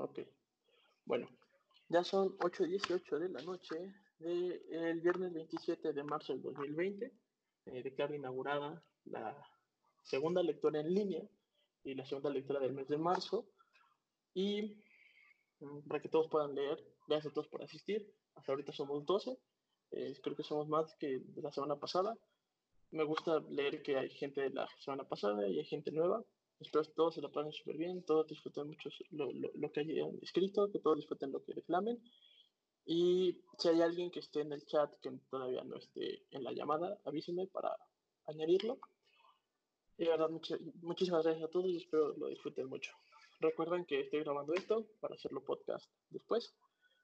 Ok. Bueno, ya son 8.18 de la noche del viernes 27 de marzo del 2020. Eh, declaro inaugurada la segunda lectura en línea y la segunda lectura del mes de marzo. Y mm, para que todos puedan leer, gracias a todos por asistir. Hasta ahorita somos 12. Eh, creo que somos más que de la semana pasada. Me gusta leer que hay gente de la semana pasada y hay gente nueva. Espero que todos se lo pasen súper bien, todos disfruten mucho lo, lo, lo, que hayan escrito, que todos disfruten lo que reclamen. Y si hay alguien que esté en el chat que todavía no esté en la llamada, avísenme para añadirlo. Y de verdad, muchísimas gracias a todos y espero lo disfruten mucho. Recuerden que estoy grabando esto para hacerlo podcast después.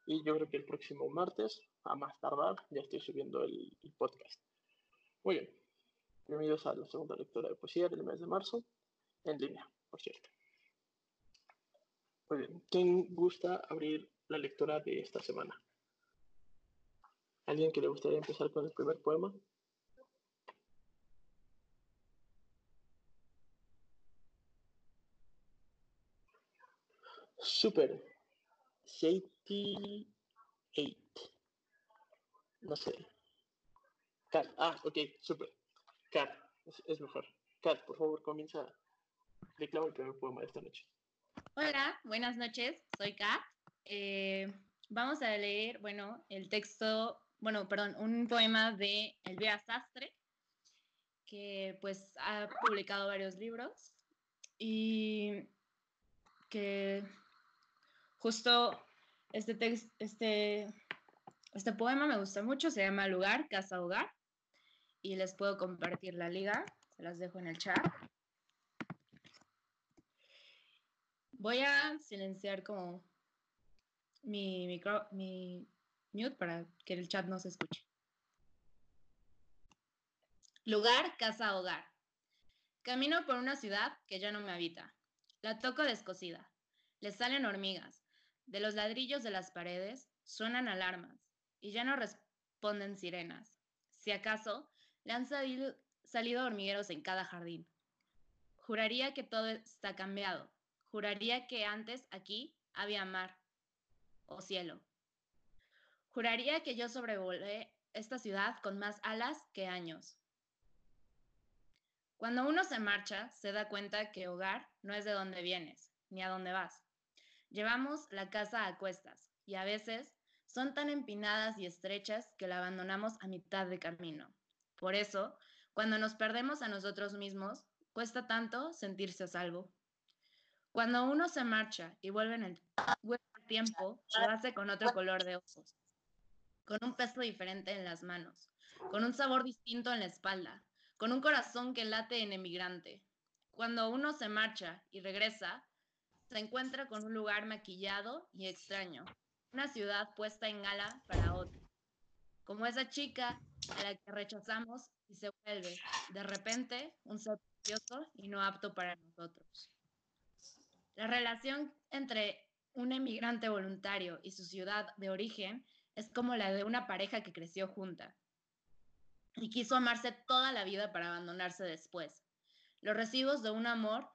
Y yo creo que el próximo martes, a más tardar, ya estoy subiendo el, el podcast. Muy bien. Bienvenidos a la segunda lectura de poesía del mes de marzo en línea, por cierto. Muy bien, ¿quién gusta abrir la lectura de esta semana? ¿Alguien que le gustaría empezar con el primer poema? Super. Safety 8. No sé. Cat. Ah, ok, super. Cat. Es, es mejor. Cat, por favor, comienza Declaro el primer poema de esta noche. Hola, buenas noches, soy Kat. Eh, vamos a leer, bueno, el texto, bueno, perdón, un poema de Elvira Sastre, que pues ha publicado varios libros y que justo este texto, este, este poema me gusta mucho, se llama Lugar, Casa, Hogar, y les puedo compartir la liga, se las dejo en el chat. Voy a silenciar como mi micro, mi mute para que el chat no se escuche. Lugar, casa, hogar. Camino por una ciudad que ya no me habita. La toco descosida. Le salen hormigas. De los ladrillos de las paredes suenan alarmas y ya no responden sirenas. Si acaso, le han salido, salido hormigueros en cada jardín. Juraría que todo está cambiado, Juraría que antes aquí había mar o cielo. Juraría que yo sobrevolé esta ciudad con más alas que años. Cuando uno se marcha, se da cuenta que hogar no es de donde vienes, ni a dónde vas. Llevamos la casa a cuestas y a veces son tan empinadas y estrechas que la abandonamos a mitad de camino. Por eso, cuando nos perdemos a nosotros mismos, cuesta tanto sentirse a salvo. Cuando uno se marcha y vuelve en el, tiempo, lo hace con otro color de ojos, con un peso diferente en las manos, con un sabor distinto en la espalda, con un corazón que late en emigrante. Cuando uno se marcha y regresa, se encuentra con un lugar maquillado y extraño, una ciudad puesta en gala para otro, como esa chica a la que rechazamos y se vuelve, de repente, un ser precioso y no apto para nosotros. La relación entre un emigrante voluntario y su ciudad de origen es como la de una pareja que creció junta y quiso amarse toda la vida para abandonarse después. Los recibos de un amor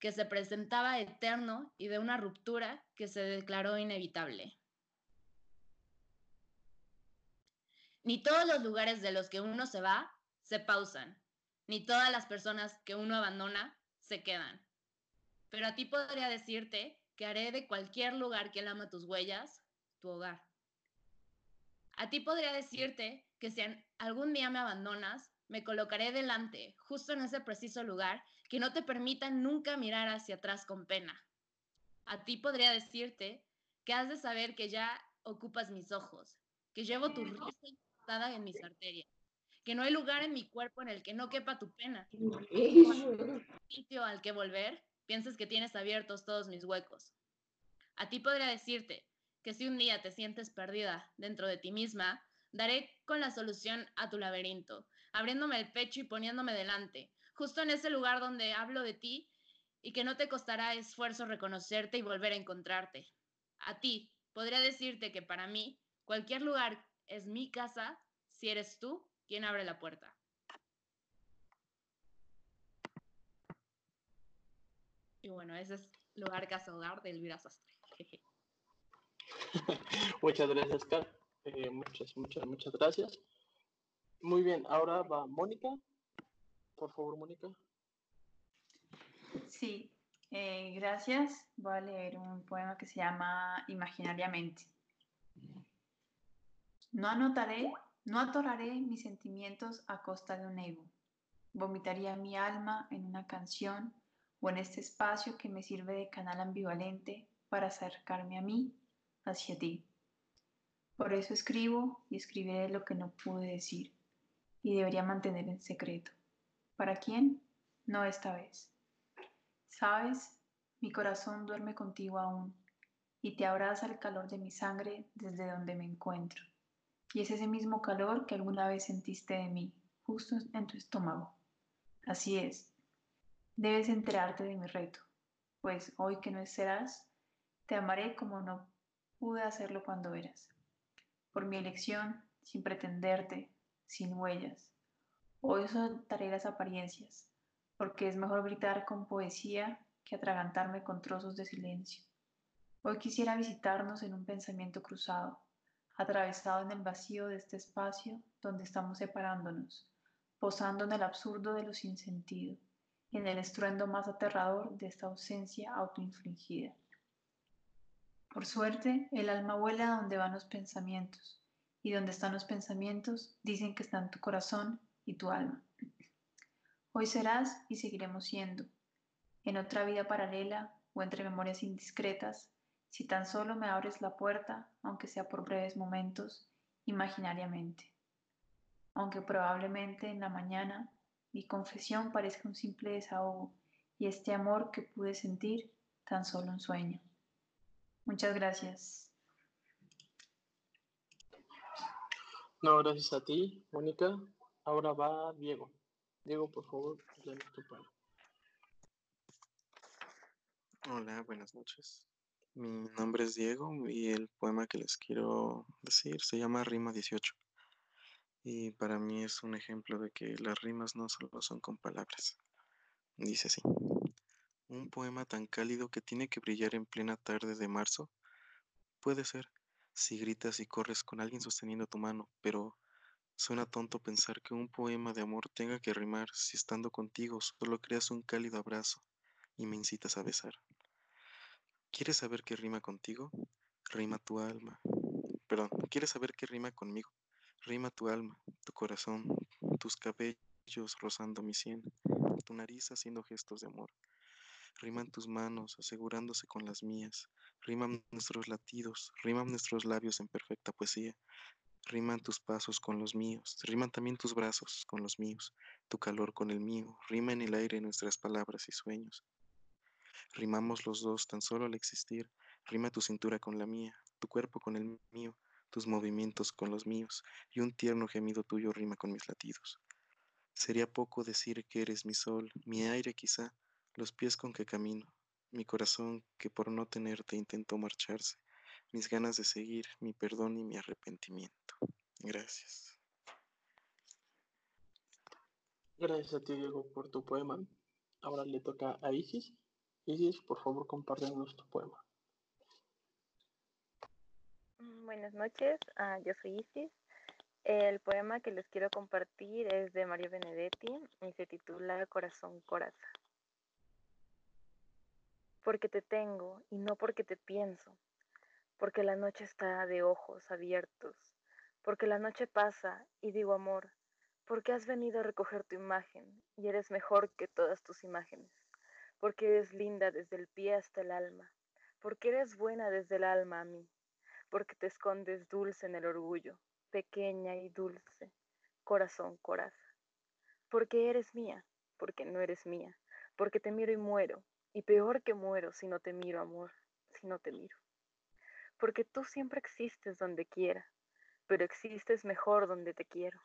que se presentaba eterno y de una ruptura que se declaró inevitable. Ni todos los lugares de los que uno se va se pausan, ni todas las personas que uno abandona se quedan pero a ti podría decirte que haré de cualquier lugar que ama tus huellas tu hogar. A ti podría decirte que si algún día me abandonas, me colocaré delante, justo en ese preciso lugar, que no te permita nunca mirar hacia atrás con pena. A ti podría decirte que has de saber que ya ocupas mis ojos, que llevo tu risa en mis arterias, que no hay lugar en mi cuerpo en el que no quepa tu pena, sitio al que volver piensas que tienes abiertos todos mis huecos. A ti podría decirte que si un día te sientes perdida dentro de ti misma, daré con la solución a tu laberinto, abriéndome el pecho y poniéndome delante, justo en ese lugar donde hablo de ti y que no te costará esfuerzo reconocerte y volver a encontrarte. A ti podría decirte que para mí cualquier lugar es mi casa si eres tú quien abre la puerta. Y bueno, ese es Lugar Casa Hogar de Elvira Sastre. muchas gracias, Car. Eh, muchas, muchas, muchas gracias. Muy bien, ahora va Mónica. Por favor, Mónica. Sí, eh, gracias. Voy a leer un poema que se llama Imaginariamente. No anotaré, no atoraré mis sentimientos a costa de un ego. Vomitaría mi alma en una canción en este espacio que me sirve de canal ambivalente para acercarme a mí, hacia ti. Por eso escribo y escribiré lo que no pude decir y debería mantener en secreto. ¿Para quién? No esta vez. Sabes, mi corazón duerme contigo aún y te abraza el calor de mi sangre desde donde me encuentro. Y es ese mismo calor que alguna vez sentiste de mí, justo en tu estómago. Así es. Debes enterarte de mi reto, pues hoy que no serás, te amaré como no pude hacerlo cuando eras. Por mi elección, sin pretenderte, sin huellas. Hoy soltaré las apariencias, porque es mejor gritar con poesía que atragantarme con trozos de silencio. Hoy quisiera visitarnos en un pensamiento cruzado, atravesado en el vacío de este espacio donde estamos separándonos, posando en el absurdo de lo sin sentido, en el estruendo más aterrador de esta ausencia autoinfligida. Por suerte, el alma vuela donde van los pensamientos, y donde están los pensamientos dicen que están tu corazón y tu alma. Hoy serás y seguiremos siendo, en otra vida paralela o entre memorias indiscretas, si tan solo me abres la puerta, aunque sea por breves momentos, imaginariamente. Aunque probablemente en la mañana mi confesión parezca un simple desahogo y este amor que pude sentir tan solo un sueño. Muchas gracias. No, gracias a ti, Mónica. Ahora va Diego. Diego, por favor, tu palabra. Hola, buenas noches. Mi nombre es Diego y el poema que les quiero decir se llama Rima 18. Y para mí es un ejemplo de que las rimas no solo son con palabras. Dice así. Un poema tan cálido que tiene que brillar en plena tarde de marzo. Puede ser, si gritas y corres con alguien sosteniendo tu mano, pero suena tonto pensar que un poema de amor tenga que rimar si estando contigo solo creas un cálido abrazo y me incitas a besar. ¿Quieres saber qué rima contigo? Rima tu alma. Perdón, ¿quieres saber qué rima conmigo? Rima tu alma, tu corazón, tus cabellos rozando mi sien, tu nariz haciendo gestos de amor. Riman tus manos asegurándose con las mías, riman nuestros latidos, riman nuestros labios en perfecta poesía, riman tus pasos con los míos, riman también tus brazos con los míos, tu calor con el mío, rima en el aire nuestras palabras y sueños. Rimamos los dos tan solo al existir. Rima tu cintura con la mía, tu cuerpo con el mío, tus movimientos con los míos, y un tierno gemido tuyo rima con mis latidos. Sería poco decir que eres mi sol, mi aire quizá, los pies con que camino, mi corazón que por no tenerte intentó marcharse, mis ganas de seguir, mi perdón y mi arrepentimiento. Gracias. Gracias a ti, Diego, por tu poema. Ahora le toca a Isis. Isis, por favor, compártenos tu poema. Mm, buenas noches, ah, yo soy Isis. El poema que les quiero compartir es de Mario Benedetti y se titula Corazón Coraza. Porque te tengo y no porque te pienso, porque la noche está de ojos abiertos, porque la noche pasa y digo amor, porque has venido a recoger tu imagen y eres mejor que todas tus imágenes. Porque eres linda desde el pie hasta el alma, porque eres buena desde el alma a mí, porque te escondes dulce en el orgullo, pequeña y dulce, corazón, coraza, porque eres mía, porque no eres mía, porque te miro y muero, y peor que muero si no te miro, amor, si no te miro. Porque tú siempre existes donde quiera, pero existes mejor donde te quiero,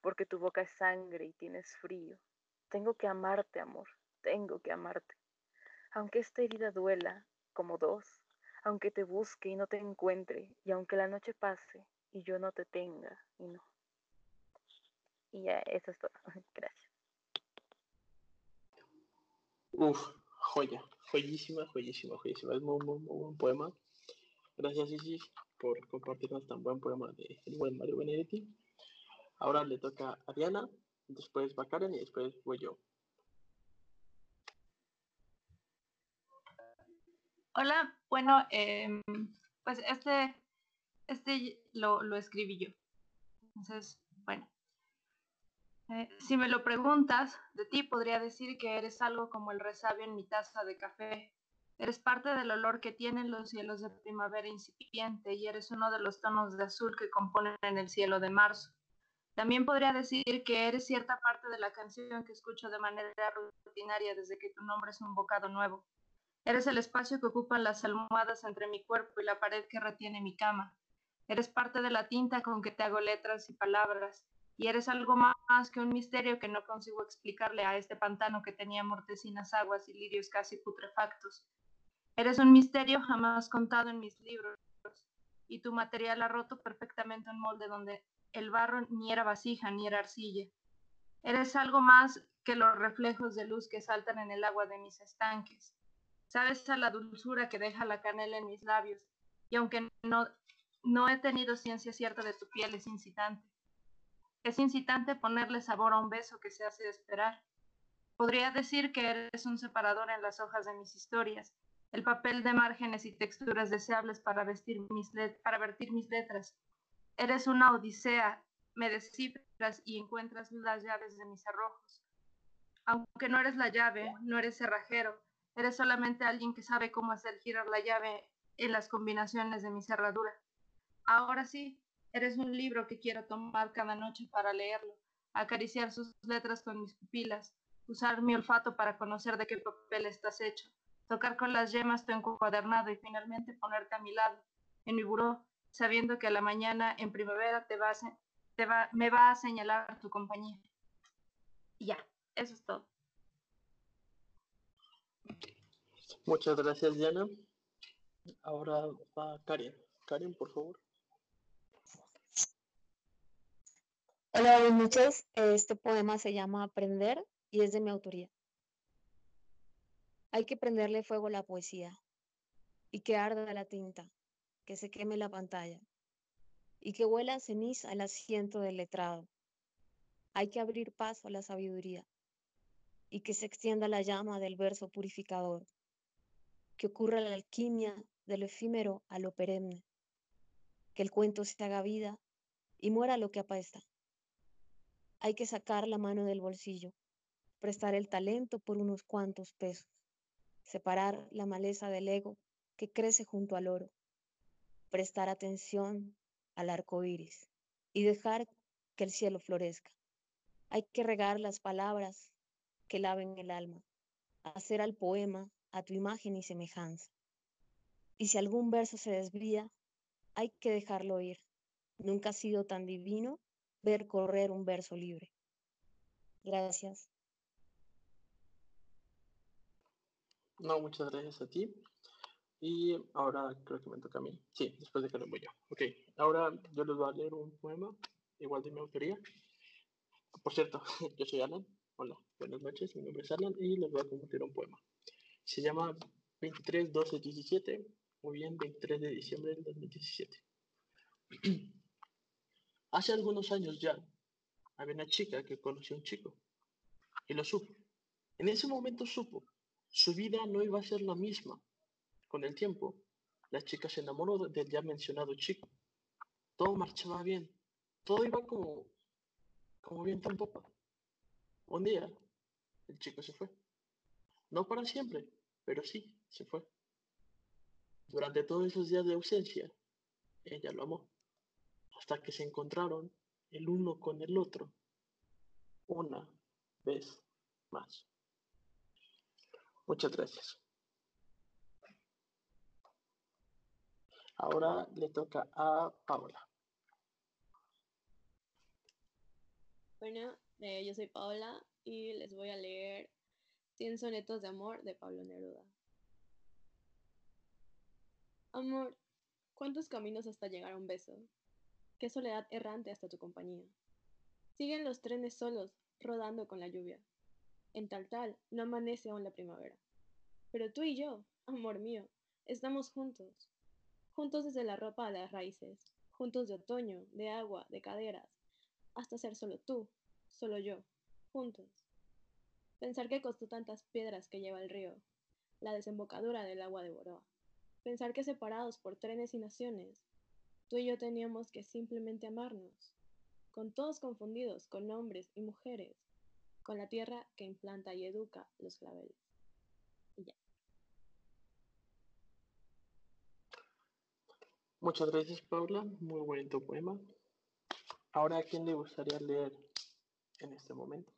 porque tu boca es sangre y tienes frío. Tengo que amarte, amor, tengo que amarte. Aunque esta herida duela como dos, aunque te busque y no te encuentre, y aunque la noche pase y yo no te tenga y no. Y ya, eso es todo. Gracias. Uf, joya, joyísima, joyísima, joyísima. Es muy, muy, muy buen poema. Gracias, Isis, por compartirnos tan buen poema de el buen Mario Benedetti. Ahora le toca a Diana, después va Karen y después voy yo. Hola, bueno, em, pues este, este lo, lo escribí yo. Entonces, bueno, eh, si me lo preguntas, de ti podría decir que eres algo como el resabio en mi taza de café. Eres parte del olor que tienen los cielos de primavera incipiente y eres uno de los tonos de azul que componen el cielo de marzo. También podría decir que eres cierta parte de la canción que escucho de manera rutinaria desde que tu nombre es un bocado nuevo. Eres el espacio que ocupan las almohadas entre mi cuerpo y la pared que retiene mi cama. Eres parte de la tinta con que te hago letras y palabras, y eres algo más que un misterio que no consigo explicarle a este pantano que tenía mortecinas aguas y lirios casi putrefactos. Eres un misterio jamás contado en mis libros, y tu material ha roto perfectamente un molde donde el barro ni era vasija ni era arcilla. Eres algo más que los reflejos de luz que saltan en el agua de mis estanques. Sabes a la dulzura que deja la canela en mis labios, y aunque no, no he tenido ciencia cierta de tu piel, es incitante. Es incitante ponerle sabor a un beso que se hace esperar. Podría decir que eres un separador en las hojas de mis historias, el papel de márgenes y texturas deseables para, vestir mis para vertir mis letras. Eres una odisea, me descifras y encuentras las llaves de mis arrojos. Aunque no eres la llave, no eres cerrajero, Eres solamente alguien que sabe cómo hacer girar la llave en las combinaciones de mi cerradura. Ahora sí, eres un libro que quiero tomar cada noche para leerlo, acariciar sus letras con mis pupilas, usar mi olfato para conocer de qué papel estás hecho, tocar con las yemas tu encuadernado y finalmente ponerte a mi lado, en mi buró, sabiendo que a la mañana en primavera te va va, me va a señalar tu compañía. Ya, eso es todo. Muchas gracias, Diana. Ahora va Karen. Karen, por favor. Hola, buenas noches. Este poema se llama Aprender y es de mi autoría. Hay que prenderle fuego a la poesía y que arda la tinta, que se queme la pantalla y que huela ceniza al asiento del letrado. Hay que abrir paso a la sabiduría y que se extienda la llama del verso purificador que ocurra la alquimia de lo efímero a lo perenne, que el cuento se haga vida y muera lo que apesta. Hay que sacar la mano del bolsillo, prestar el talento por unos cuantos pesos, separar la maleza del ego que crece junto al oro, prestar atención al arco iris y dejar que el cielo florezca. Hay que regar las palabras que laven el alma, hacer al poema a tu imagen y semejanza. Y si algún verso se desvía, hay que dejarlo ir. Nunca ha sido tan divino ver correr un verso libre. Gracias. No, muchas gracias a ti. Y ahora creo que me toca a mí. Sí, después de que lo voy yo. Ok, ahora yo les voy a leer un poema, igual de mi autoría. Por cierto, yo soy Alan. Hola, buenas noches, mi nombre es Alan y les voy a compartir un poema se llama 23 12 17 o bien 23 de diciembre del 2017. Hace algunos años ya había una chica que conoció a un chico y lo supo. En ese momento supo, su vida no iba a ser la misma. Con el tiempo, la chica se enamoró del ya mencionado chico. Todo marchaba bien, todo iba como, como viento en popa. Un día, el chico se fue. No para siempre, pero sí, se fue. Durante todos esos días de ausencia, ella lo amó, hasta que se encontraron el uno con el otro, una vez más. Muchas gracias. Ahora le toca a Paola. Bueno, eh, yo soy Paola y les voy a leer 100 sonetos de amor de Pablo Neruda. Amor, ¿cuántos caminos hasta llegar a un beso? Qué soledad errante hasta tu compañía. Siguen los trenes solos, rodando con la lluvia. En tal tal, no amanece aún la primavera. Pero tú y yo, amor mío, estamos juntos. Juntos desde la ropa a las raíces, juntos de otoño, de agua, de caderas, hasta ser solo tú, solo yo, juntos. Pensar que costó tantas piedras que lleva el río, la desembocadura del agua de Boroa. Pensar que separados por trenes y naciones, tú y yo teníamos que simplemente amarnos, con todos confundidos, con hombres y mujeres, con la tierra que implanta y educa los claveles. Y ya. Muchas gracias, Paula. Muy bonito poema. Ahora, ¿a quién le gustaría leer en este momento?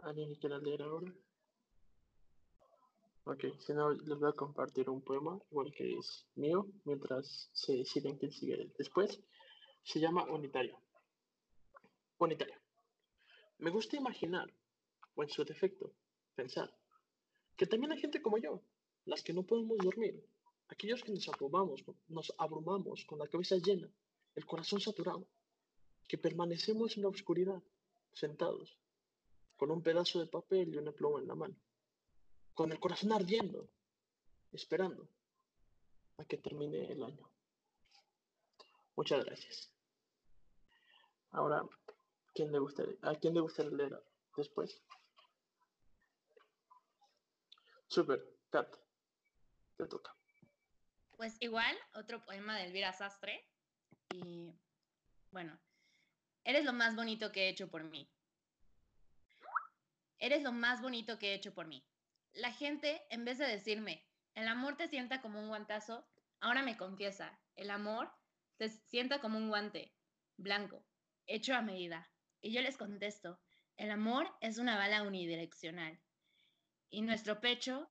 ¿Alguien que quiera leer ahora? Ok, si no, les voy a compartir un poema, igual que es mío, mientras se deciden quién sigue después. Se llama Unitario. Unitario. Me gusta imaginar, o en su defecto, pensar, que también hay gente como yo, las que no podemos dormir, aquellos que nos abrumamos, nos abrumamos con la cabeza llena, el corazón saturado, que permanecemos en la oscuridad, sentados, con un pedazo de papel y una pluma en la mano con el corazón ardiendo, esperando a que termine el año. Muchas gracias. Ahora, ¿quién le gustaría, ¿a quién le gustaría leer después? Super, Kat, te toca. Pues igual, otro poema de Elvira Sastre. Y bueno, eres lo más bonito que he hecho por mí. Eres lo más bonito que he hecho por mí. La gente, en vez de decirme, el amor te sienta como un guantazo, ahora me confiesa, el amor te sienta como un guante, blanco, hecho a medida. Y yo les contesto, el amor es una bala unidireccional. Y nuestro pecho,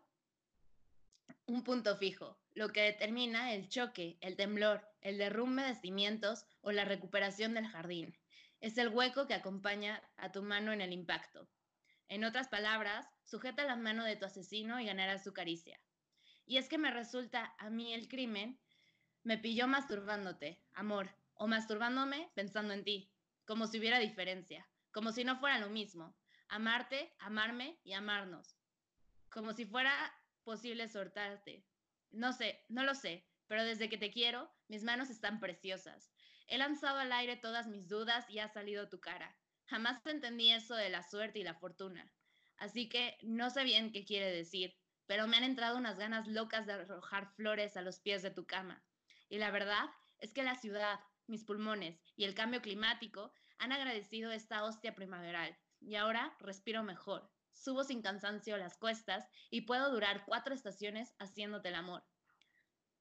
un punto fijo, lo que determina el choque, el temblor, el derrumbe de cimientos o la recuperación del jardín. Es el hueco que acompaña a tu mano en el impacto. En otras palabras, sujeta la mano de tu asesino y ganarás su caricia. Y es que me resulta a mí el crimen, me pilló masturbándote, amor, o masturbándome pensando en ti, como si hubiera diferencia, como si no fuera lo mismo, amarte, amarme y amarnos, como si fuera posible soltarte. No sé, no lo sé, pero desde que te quiero, mis manos están preciosas. He lanzado al aire todas mis dudas y ha salido tu cara. Jamás entendí eso de la suerte y la fortuna. Así que no sé bien qué quiere decir, pero me han entrado unas ganas locas de arrojar flores a los pies de tu cama. Y la verdad es que la ciudad, mis pulmones y el cambio climático han agradecido esta hostia primaveral. Y ahora respiro mejor, subo sin cansancio las cuestas y puedo durar cuatro estaciones haciéndote el amor.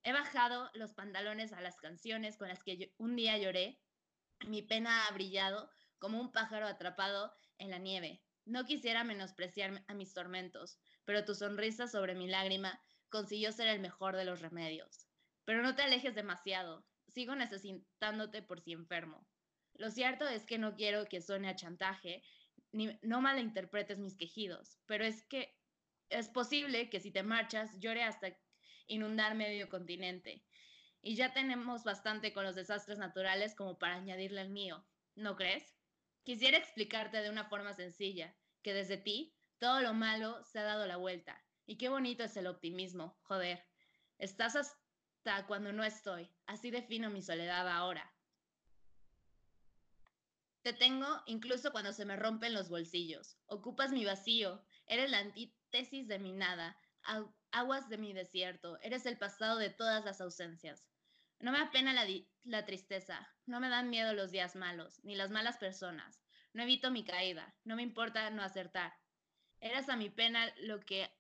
He bajado los pantalones a las canciones con las que un día lloré. Mi pena ha brillado como un pájaro atrapado en la nieve. No quisiera menospreciar a mis tormentos, pero tu sonrisa sobre mi lágrima consiguió ser el mejor de los remedios. Pero no te alejes demasiado, sigo necesitándote por si enfermo. Lo cierto es que no quiero que suene a chantaje, ni no malinterpretes mis quejidos, pero es que es posible que si te marchas llore hasta inundar medio continente. Y ya tenemos bastante con los desastres naturales como para añadirle el mío, ¿no crees? Quisiera explicarte de una forma sencilla, que desde ti todo lo malo se ha dado la vuelta. Y qué bonito es el optimismo, joder. Estás hasta cuando no estoy. Así defino mi soledad ahora. Te tengo incluso cuando se me rompen los bolsillos. Ocupas mi vacío. Eres la antítesis de mi nada. Aguas de mi desierto. Eres el pasado de todas las ausencias. No me apena la, la, tristeza, no me dan miedo los días malos, ni las malas personas. No evito mi caída, no me importa no acertar. Eras a mi pena lo que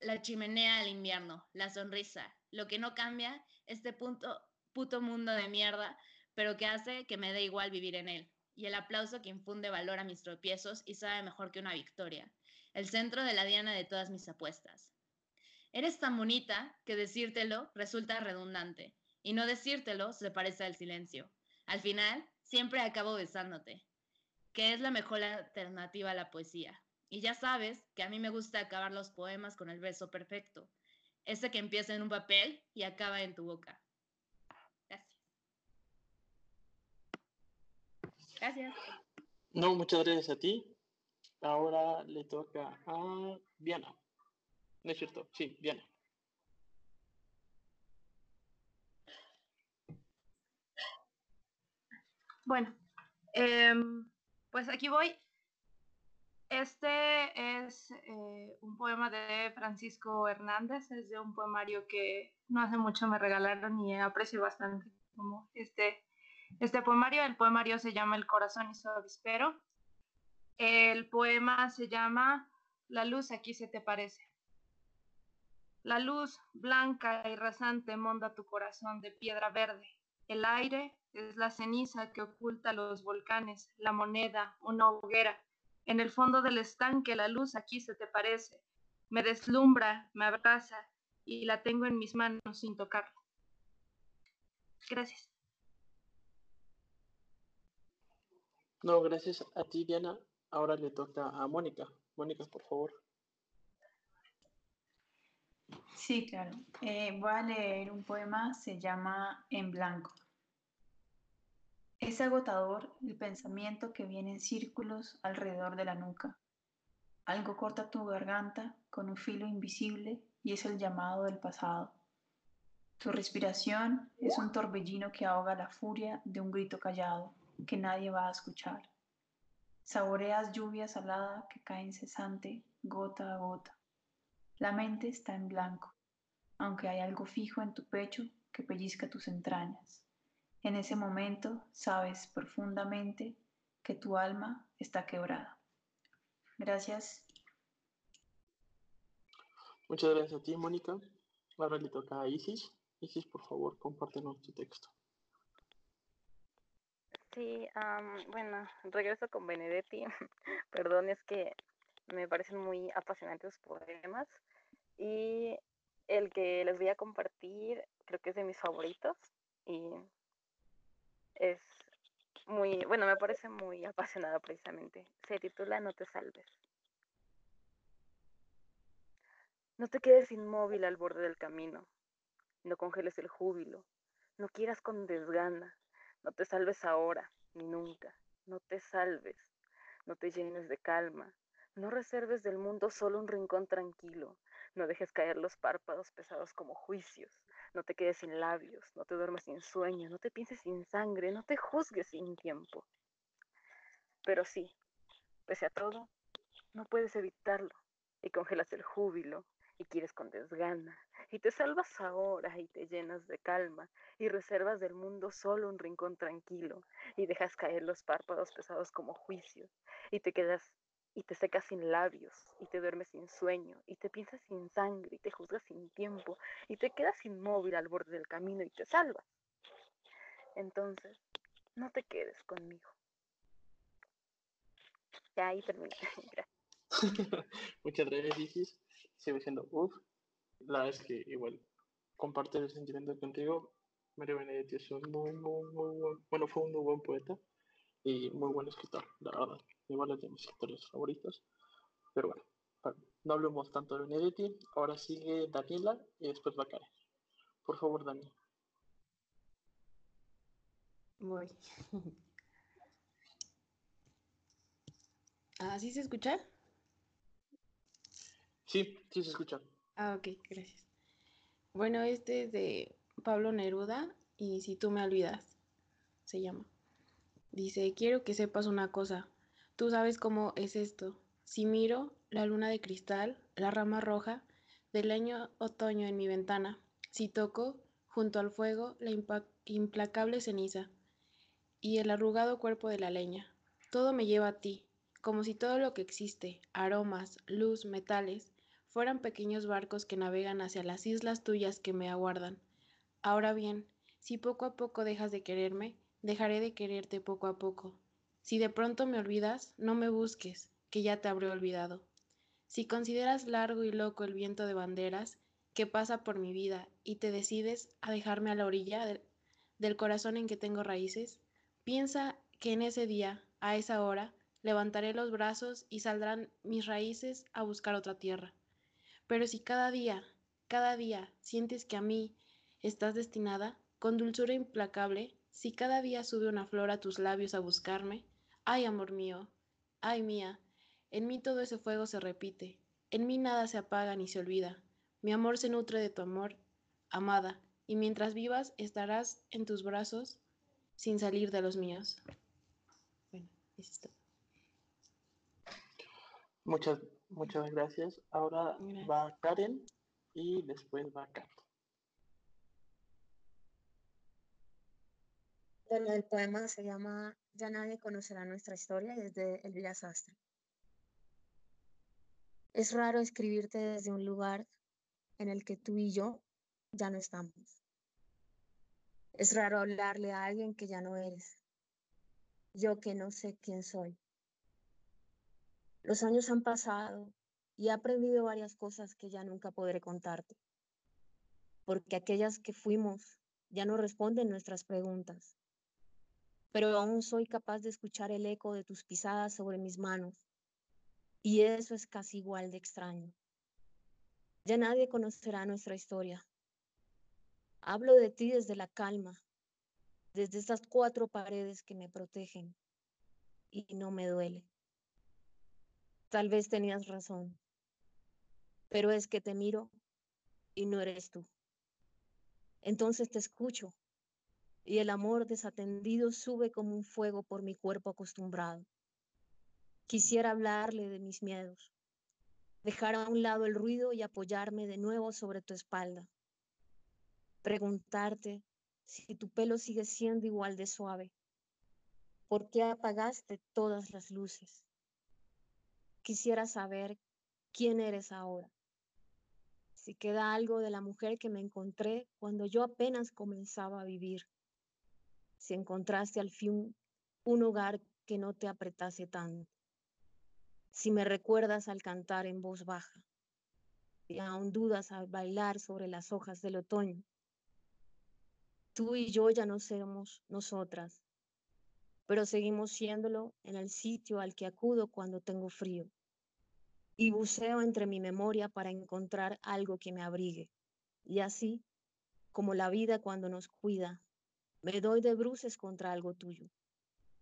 la chimenea al invierno, la sonrisa, lo que no cambia, este punto, puto mundo de mierda, pero que hace que me dé igual vivir en él. Y el aplauso que infunde valor a mis tropiezos y sabe mejor que una victoria. El centro de la diana de todas mis apuestas. Eres tan bonita que decírtelo resulta redundante y no decírtelo se parece al silencio. Al final, siempre acabo besándote, que es la mejor alternativa a la poesía. Y ya sabes que a mí me gusta acabar los poemas con el beso perfecto, ese que empieza en un papel y acaba en tu boca. Gracias. No, muchas gracias a ti. Ahora le toca a Diana. No es cierto, sí, Diana. Bueno, em, pues aquí voy. Este es eh, un poema de Francisco Hernández, es de un poemario que no hace mucho me regalaron y aprecio bastante como este, este poemario. El poemario se llama El corazón y su avispero. El poema se llama La luz aquí se te parece. La luz blanca y rasante monda tu corazón de piedra verde. El aire es la ceniza que oculta los volcanes, la moneda, una hoguera. En el fondo del estanque la luz aquí se te parece. Me deslumbra, me abraza y la tengo en mis manos sin tocarla. Gracias. No, gracias a ti, Diana. Ahora le toca a Mónica. Mónica, por favor. Sí, claro. Eh, voy a leer un poema, se llama En Blanco. Es agotador el pensamiento que viene en círculos alrededor de la nuca. Algo corta tu garganta con un filo invisible y es el llamado del pasado. Tu respiración es un torbellino que ahoga la furia de un grito callado que nadie va a escuchar. Saboreas lluvia salada que cae incesante, gota a gota. La mente está en blanco, aunque hay algo fijo en tu pecho que pellizca tus entrañas. En ese momento sabes profundamente que tu alma está quebrada. Gracias. Muchas gracias a ti, Mónica. Ahora le toca a Isis. Isis, por favor, compártenos tu texto. Sí, bueno, regreso con Benedetti. Perdón, es que me parecen muy apasionantes sus poemas. Y el que les voy a compartir creo que es de mis favoritos. Y es muy, bueno, me parece muy apasionada precisamente. Se titula No te salves. No te quedes inmóvil al borde del camino. No congeles el júbilo. No quieras con desgana. No te salves ahora, ni nunca. No te salves. No te llenes de calma. No reserves del mundo solo un rincón tranquilo. No dejes caer los párpados pesados como juicios. No te quedes sin labios, no te duermas sin sueño, no te pienses sin sangre, no te juzgues sin tiempo. Pero sí, pese a todo, no puedes evitarlo y congelas el júbilo y quieres con desgana y te salvas ahora y te llenas de calma y reservas del mundo solo un rincón tranquilo y dejas caer los párpados pesados como juicios y te quedas y te secas sin labios, y te duermes sin sueño, y te piensas sin sangre, y te juzgas sin tiempo, y te quedas inmóvil al borde del camino y te salvas. Entonces, no te quedes conmigo. Ya ahí terminé. Muchas gracias, Isis. Sigo diciendo, uff, la verdad es que igual comparte el sentimiento contigo. Mario Benedetti es un muy, muy, muy buen, bueno, fue un muy buen poeta y muy buen escritor, la verdad igual es de mis escritores favoritos. Pero bueno, no hablemos tanto de Benedetti. Ahora sigue Daniela y después Bacare. Por favor, Dani. Voy. ¿Así ¿Ah, se escucha? Sí, sí se escucha. Ah, ok, gracias. Bueno, este es de Pablo Neruda y Si tú me olvidas, se llama. Dice, quiero que sepas una cosa, Tú sabes cómo es esto. Si miro la luna de cristal, la rama roja del año otoño en mi ventana, si toco junto al fuego la implacable ceniza y el arrugado cuerpo de la leña, todo me lleva a ti, como si todo lo que existe, aromas, luz, metales, fueran pequeños barcos que navegan hacia las islas tuyas que me aguardan. Ahora bien, si poco a poco dejas de quererme, dejaré de quererte poco a poco, si de pronto me olvidas, no me busques, que ya te habré olvidado. Si consideras largo y loco el viento de banderas que pasa por mi vida y te decides a dejarme a la orilla del corazón en que tengo raíces, piensa que en ese día, a esa hora, levantaré los brazos y saldrán mis raíces a buscar otra tierra. Pero si cada día, cada día sientes que a mí estás destinada, con dulzura implacable, si cada día sube una flor a tus labios a buscarme, Ay, amor mío, ay mía, en mí todo ese fuego se repite, en mí nada se apaga ni se olvida. Mi amor se nutre de tu amor, amada, y mientras vivas estarás en tus brazos sin salir de los míos. Bueno, es todo. Muchas, muchas gracias. Ahora Gracias. va Karen y después va Kat. Bueno, el poema se llama Ya nadie conocerá nuestra historia y es de Elvira Sastre. Es raro escribirte desde un lugar en el que tú y yo ya no estamos. Es raro hablarle a alguien que ya no eres. Yo que no sé quién soy. Los años han pasado y he aprendido varias cosas que ya nunca podré contarte. Porque aquellas que fuimos ya no responden nuestras preguntas pero aún soy capaz de escuchar el eco de tus pisadas sobre mis manos. Y eso es casi igual de extraño. Ya nadie conocerá nuestra historia. Hablo de ti desde la calma, desde estas cuatro paredes que me protegen. Y no me duele. Tal vez tenías razón, pero es que te miro y no eres tú. Entonces te escucho y el amor desatendido sube como un fuego por mi cuerpo acostumbrado. Quisiera hablarle de mis miedos, dejar a un lado el ruido y apoyarme de nuevo sobre tu espalda. Preguntarte si tu pelo sigue siendo igual de suave. ¿Por qué apagaste todas las luces? Quisiera saber quién eres ahora. Si queda algo de la mujer que me encontré cuando yo apenas comenzaba a vivir si encontraste al fin un hogar que no te apretase tanto. Si me recuerdas al cantar en voz baja, y aún dudas al bailar sobre las hojas del otoño. Tú y yo ya no somos nosotras, pero seguimos siéndolo en el sitio al que acudo cuando tengo frío. Y buceo entre mi memoria para encontrar algo que me abrigue. Y así, como la vida cuando nos cuida, me doy de bruces contra algo tuyo.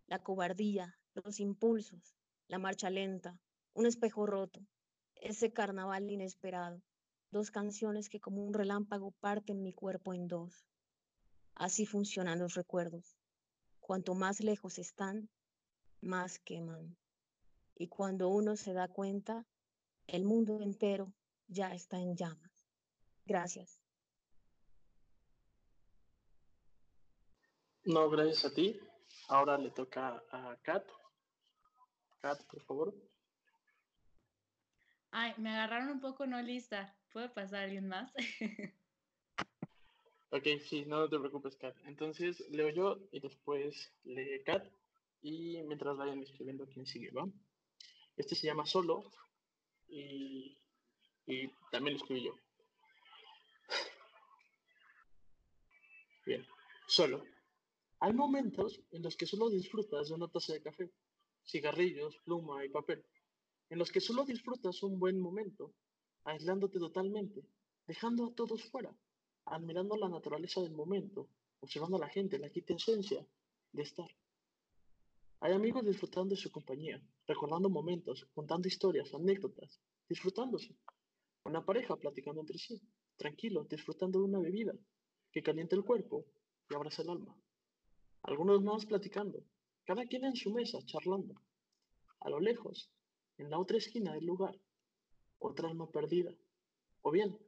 La cobardía, los impulsos, la marcha lenta, un espejo roto, ese carnaval inesperado, dos canciones que como un relámpago parten mi cuerpo en dos. Así funcionan los recuerdos. Cuanto más lejos están, más queman. Y cuando uno se da cuenta, el mundo entero ya está en llamas. Gracias. No, gracias a ti. Ahora le toca a Kat. Kat, por favor. Ay, me agarraron un poco no lista. ¿Puede pasar alguien más? Ok, sí, no te preocupes, Kat. Entonces leo yo y después lee Kat. Y mientras vayan escribiendo quién sigue, ¿va? Este se llama Solo y, y también lo escribí yo. Bien, solo. Hay momentos en los que solo disfrutas de una taza de café, cigarrillos, pluma y papel, en los que solo disfrutas un buen momento, aislándote totalmente, dejando a todos fuera, admirando la naturaleza del momento, observando a la gente, la quintesencia de estar. Hay amigos disfrutando de su compañía, recordando momentos, contando historias, anécdotas, disfrutándose. Una pareja platicando entre sí, tranquilo, disfrutando de una bebida que calienta el cuerpo y abraza el alma. Algunos más platicando, cada quien en su mesa, charlando. A lo lejos, en la otra esquina del lugar, otra alma perdida. O bien,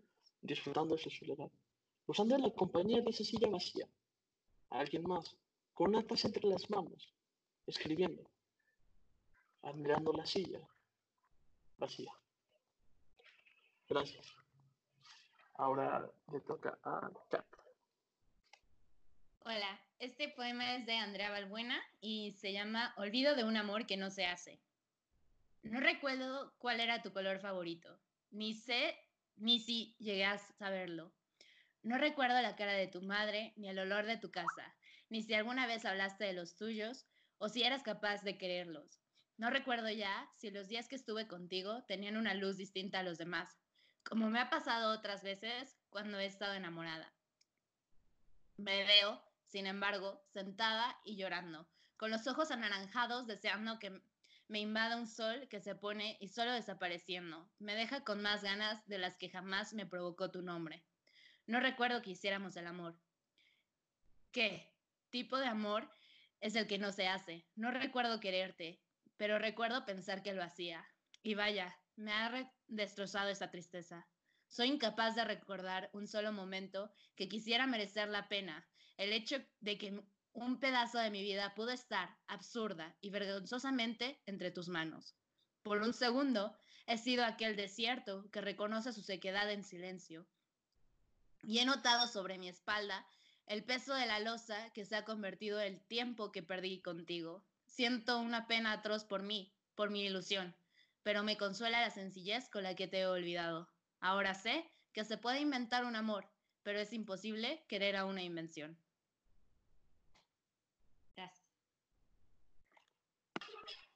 disfrutando de su soledad, usando la compañía de esa silla vacía. A alguien más, con una taza entre las manos, escribiendo, admirando la silla vacía. Gracias. Ahora le toca a Kat. Hola, este poema es de Andrea Balbuena y se llama Olvido de un amor que no se hace. No recuerdo cuál era tu color favorito, ni sé ni si llegué a saberlo. No recuerdo la cara de tu madre, ni el olor de tu casa, ni si alguna vez hablaste de los tuyos o si eras capaz de quererlos. No recuerdo ya si los días que estuve contigo tenían una luz distinta a los demás, como me ha pasado otras veces cuando he estado enamorada. Me veo, sin embargo, sentada y llorando, con los ojos anaranjados deseando que me invada un sol que se pone y solo desapareciendo. Me deja con más ganas de las que jamás me provocó tu nombre. No recuerdo que hiciéramos el amor. ¿Qué tipo de amor es el que no se hace? No recuerdo quererte, pero recuerdo pensar que lo hacía. Y vaya, me ha destrozado esa tristeza. Soy incapaz de recordar un solo momento que quisiera merecer la pena. El hecho de que un pedazo de mi vida pudo estar absurda y vergonzosamente entre tus manos. Por un segundo he sido aquel desierto que reconoce su sequedad en silencio. Y he notado sobre mi espalda el peso de la losa que se ha convertido en el tiempo que perdí contigo. Siento una pena atroz por mí, por mi ilusión, pero me consuela la sencillez con la que te he olvidado. Ahora sé que se puede inventar un amor, pero es imposible querer a una invención. Gracias.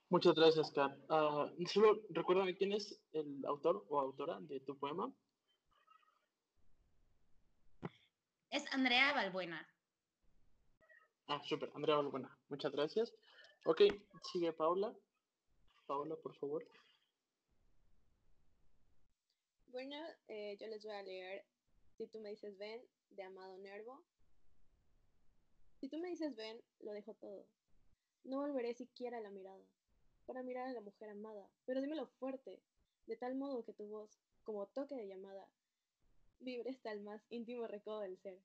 Muchas gracias, Kat. Uh, solo recuérdame quién es el autor o autora de tu poema. Es Andrea Balbuena. Ah, súper, Andrea Balbuena. Muchas gracias. Ok, sigue Paula. Paula, por favor. Bueno, eh, yo les voy a leer Si tú me dices ven, de Amado Nervo. Si tú me dices ven, lo dejo todo. No volveré siquiera a la mirada, para mirar a la mujer amada, pero dímelo fuerte, de tal modo que tu voz, como toque de llamada, vibre hasta el más íntimo recodo del ser.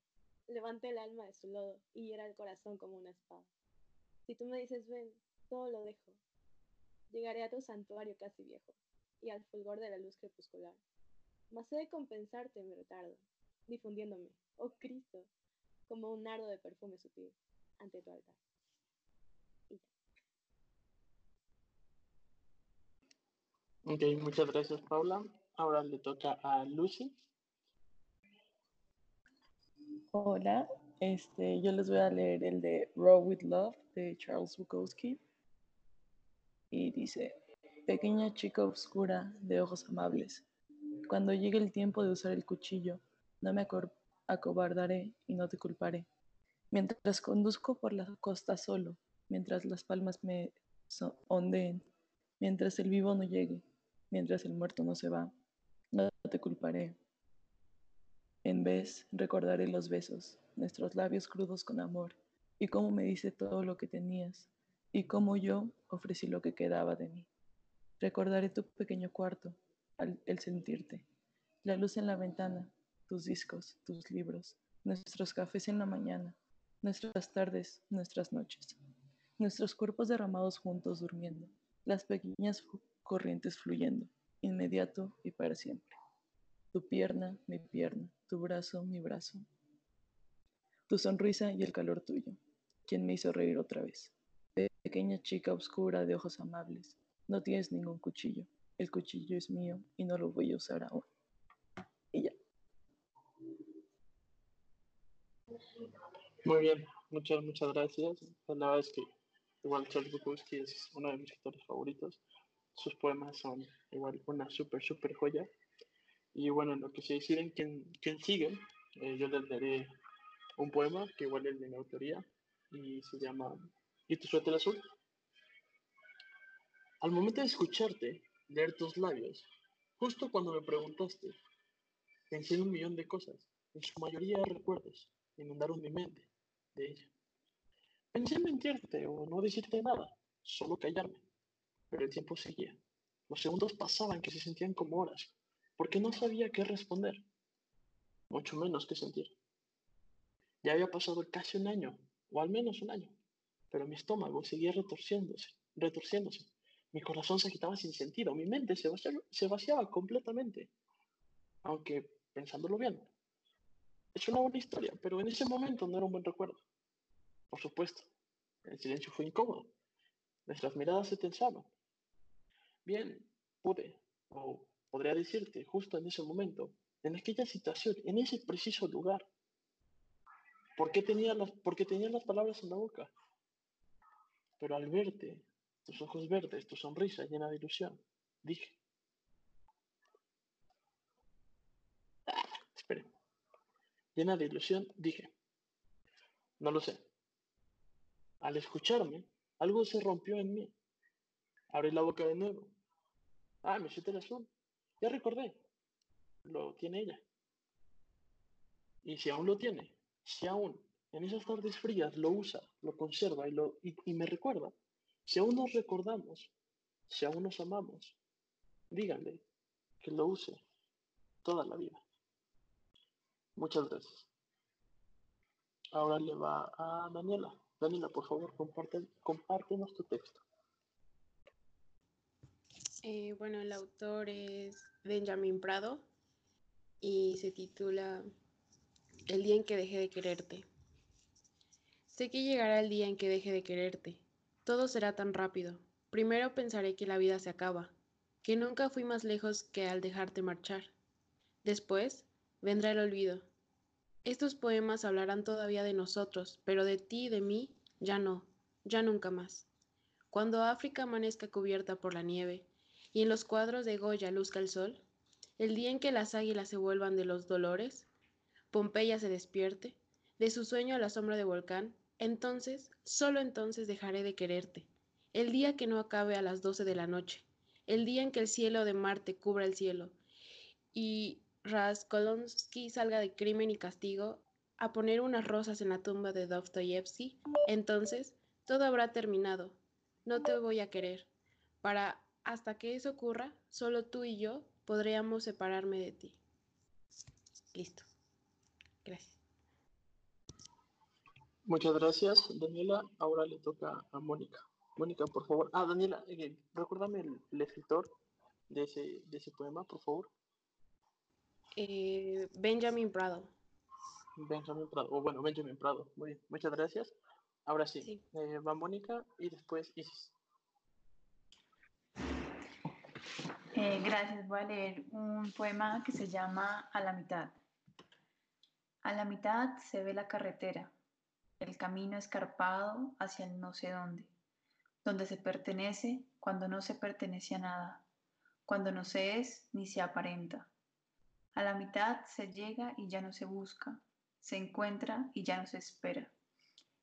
Levante el alma de su lodo y hiera el corazón como una espada. Si tú me dices ven, todo lo dejo. Llegaré a tu santuario casi viejo y al fulgor de la luz crepuscular mas he de compensarte mi retardo, difundiéndome, oh Cristo, como un nardo de perfume sutil ante tu altar. Ok, muchas gracias Paula. Ahora le toca a Lucy. Hola, este, yo les voy a leer el de Raw with Love de Charles Bukowski. Y dice, pequeña chica oscura de ojos amables, cuando llegue el tiempo de usar el cuchillo, no me acobardaré y no te culparé. Mientras conduzco por la costa solo, mientras las palmas me ondeen, mientras el vivo no llegue, mientras el muerto no se va, no te culparé. En vez, recordaré los besos, nuestros labios crudos con amor, y cómo me dice todo lo que tenías, y cómo yo ofrecí lo que quedaba de mí. Recordaré tu pequeño cuarto, el sentirte. La luz en la ventana, tus discos, tus libros, nuestros cafés en la mañana, nuestras tardes, nuestras noches, nuestros cuerpos derramados juntos durmiendo, las pequeñas corrientes fluyendo, inmediato y para siempre. Tu pierna, mi pierna, tu brazo, mi brazo, tu sonrisa y el calor tuyo, quien me hizo reír otra vez. Pequeña chica oscura de ojos amables, no tienes ningún cuchillo, el cuchillo es mío y no lo voy a usar aún. Y ya. Muy bien, muchas, muchas gracias. La verdad es que igual Charles Bukowski es uno de mis escritores favoritos. Sus poemas son igual una súper, súper joya. Y bueno, lo que se deciden quién, quién sigue, eh, yo les daré un poema que igual es de mi autoría y se llama ¿Y tu suéter azul? Al momento de escucharte, leer tus labios. Justo cuando me preguntaste, pensé en un millón de cosas, en su mayoría de recuerdos, inundaron mi mente de ella. Pensé en mentirte o no decirte nada, solo callarme, pero el tiempo seguía. Los segundos pasaban que se sentían como horas, porque no sabía qué responder, mucho menos qué sentir. Ya había pasado casi un año, o al menos un año, pero mi estómago seguía retorciéndose, retorciéndose, mi corazón se agitaba sin sentido, mi mente se vaciaba, completamente. Aunque, pensándolo bien, es una buena historia, pero en ese momento no era un buen recuerdo. Por supuesto, el silencio fue incómodo. Nuestras miradas se tensaban. Bien, pude, podría decirte, justo en ese momento, en aquella situación, en ese preciso lugar, ¿por qué tenía las, porque tenía las palabras en la boca? Pero al verte, tus ojos verdes, tu sonrisa llena de ilusión. Dije. Espere. Llena de ilusión, dije. No lo sé. Al escucharme, Algo se rompió en mí. Abrí la boca de nuevo. Ah, mi suéter azul. Ya recordé. Lo tiene ella. Y si aún lo tiene, si aún en esas tardes frías lo usa, lo conserva y, lo, y, me recuerda, si aún nos recordamos, si aún nos amamos, díganle que lo use toda la vida. Muchas gracias. Ahora le va a Daniela. Daniela, por favor, comparte, compártenos tu texto. Eh, bueno, el autor es Benjamin Prado y se titula El día en que dejé de quererte. Sé que llegará el día en que deje de quererte. Todo será tan rápido. Primero pensaré que la vida se acaba, que nunca fui más lejos que al dejarte marchar. Después vendrá el olvido. Estos poemas hablarán todavía de nosotros, pero de ti y de mí ya no, ya nunca más. Cuando África amanezca cubierta por la nieve, y en los cuadros de Goya luzca el sol, el día en que las águilas se vuelvan de los dolores, Pompeya se despierte, de su sueño a la sombra de volcán, entonces, solo entonces dejaré de quererte, el día que no acabe a las doce de la noche, el día en que el cielo de Marte cubra el cielo, y Raskolonsky salga de crimen y castigo a poner unas rosas en la tumba de Dostoyevsky, entonces todo habrá terminado. No te voy a querer. Para hasta que eso ocurra, solo tú y yo podríamos separarme de ti. Listo. Gracias. Muchas gracias, Daniela. Ahora le toca a Mónica. Mónica, por favor. Ah, Daniela, eh, recuérdame el, escritor de ese, de ese poema, por favor. Eh, Benjamin Prado. Benjamin Prado, o bueno, Benjamin Prado. Muy bien, muchas gracias. Ahora sí, eh, va Mónica y después Isis. Eh, gracias, voy a leer un poema que se llama A la mitad. A la mitad se ve la carretera, el camino escarpado hacia el no sé dónde, donde se pertenece cuando no se pertenece a nada, cuando no se es ni se aparenta. A la mitad se llega y ya no se busca, se encuentra y ya no se espera.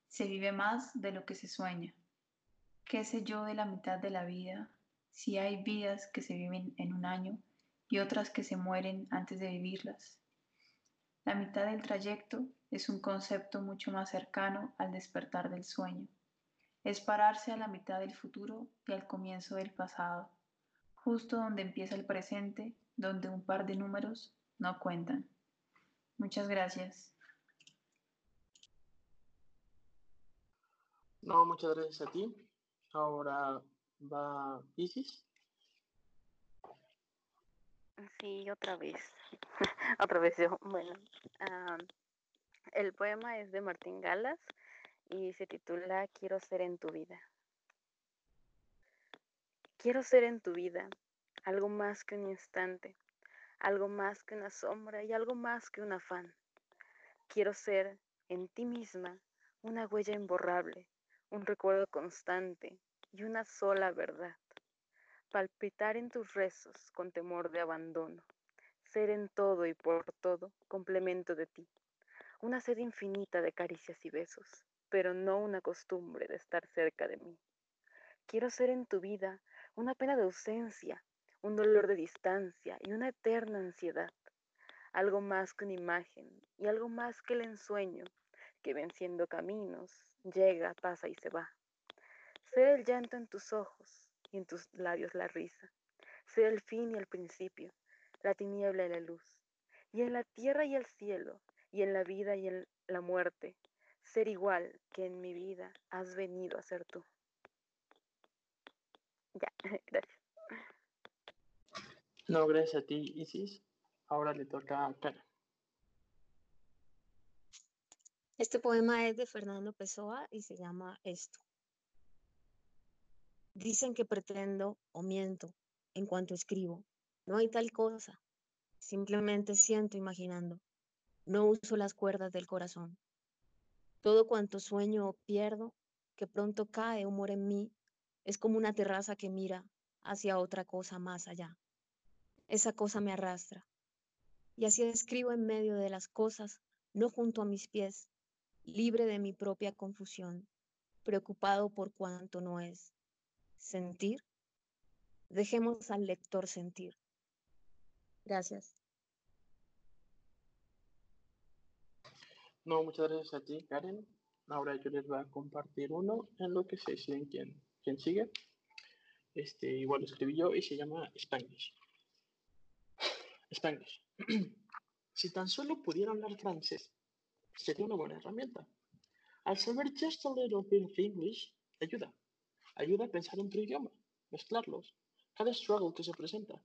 Se vive más de lo que se sueña. ¿Qué sé yo de la mitad de la vida si hay vidas que se viven en un año y otras que se mueren antes de vivirlas. La mitad del trayecto es un concepto mucho más cercano al despertar del sueño. Es pararse a la mitad del futuro y al comienzo del pasado, justo donde empieza el presente, donde un par de números no cuentan. Muchas gracias. No, muchas gracias a ti. Ahora va Isis. Sí, otra vez. otra vez yo. Bueno, el poema es de Martín Galas y se titula Quiero ser en tu vida. Quiero ser en tu vida algo más que un instante, algo más que una sombra y algo más que un afán. Quiero ser en ti misma una huella imborrable, un recuerdo constante, y una sola verdad. Palpitar en tus rezos con temor de abandono. Ser en todo y por todo complemento de ti. Una sed infinita de caricias y besos, pero no una costumbre de estar cerca de mí. Quiero ser en tu vida una pena de ausencia, un dolor de distancia y una eterna ansiedad. Algo más que una imagen y algo más que el ensueño que venciendo caminos llega, pasa y se va. Ser el llanto en tus ojos y en tus labios la risa. Ser el fin y el principio, la tiniebla y la luz. Y en la tierra y el cielo, y en la vida y en la muerte, ser igual que en mi vida has venido a ser tú. Ya, gracias. No, gracias a ti, Isis. Ahora le toca a Karen. Este poema es de Fernando Pessoa y se llama Esto. Dicen que pretendo o miento en cuanto escribo. No hay tal cosa. Simplemente siento imaginando. No uso las cuerdas del corazón. Todo cuanto sueño o pierdo, que pronto cae humor en mí, es como una terraza que mira hacia otra cosa más allá. Esa cosa me arrastra. Y así escribo en medio de las cosas, no junto a mis pies, libre de mi propia confusión, preocupado por cuanto no es. Sentir. Dejemos al lector sentir. Gracias. No, muchas gracias a ti, Karen. Ahora yo les voy a compartir uno en lo que se deciden quién, quién sigue. Este, igual lo escribí yo y se llama Spanglish. Spanglish. si tan solo pudiera hablar francés, sería una buena herramienta. Al saber just a little bit of English, ayuda. Ayuda a pensar en tu idioma, mezclarlos. Cada struggle que se presenta,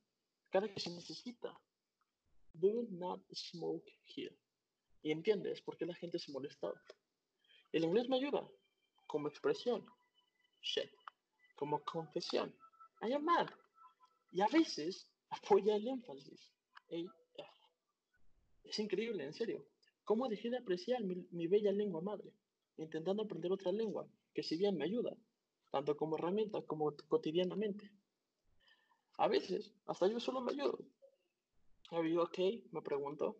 cada que se necesita. Do not smoke here. Y entiendes por qué la gente se molesta. El inglés me ayuda como expresión. Shit. Como confesión. I am mad. Y a veces apoya el énfasis. Es increíble, en serio. ¿Cómo dejé de apreciar mi, bella lengua madre? Intentando aprender otra lengua, que si bien me ayuda, tanto como herramienta como cotidianamente. A veces, hasta yo solo me ayudo. ¿Are you okay? Me pregunto.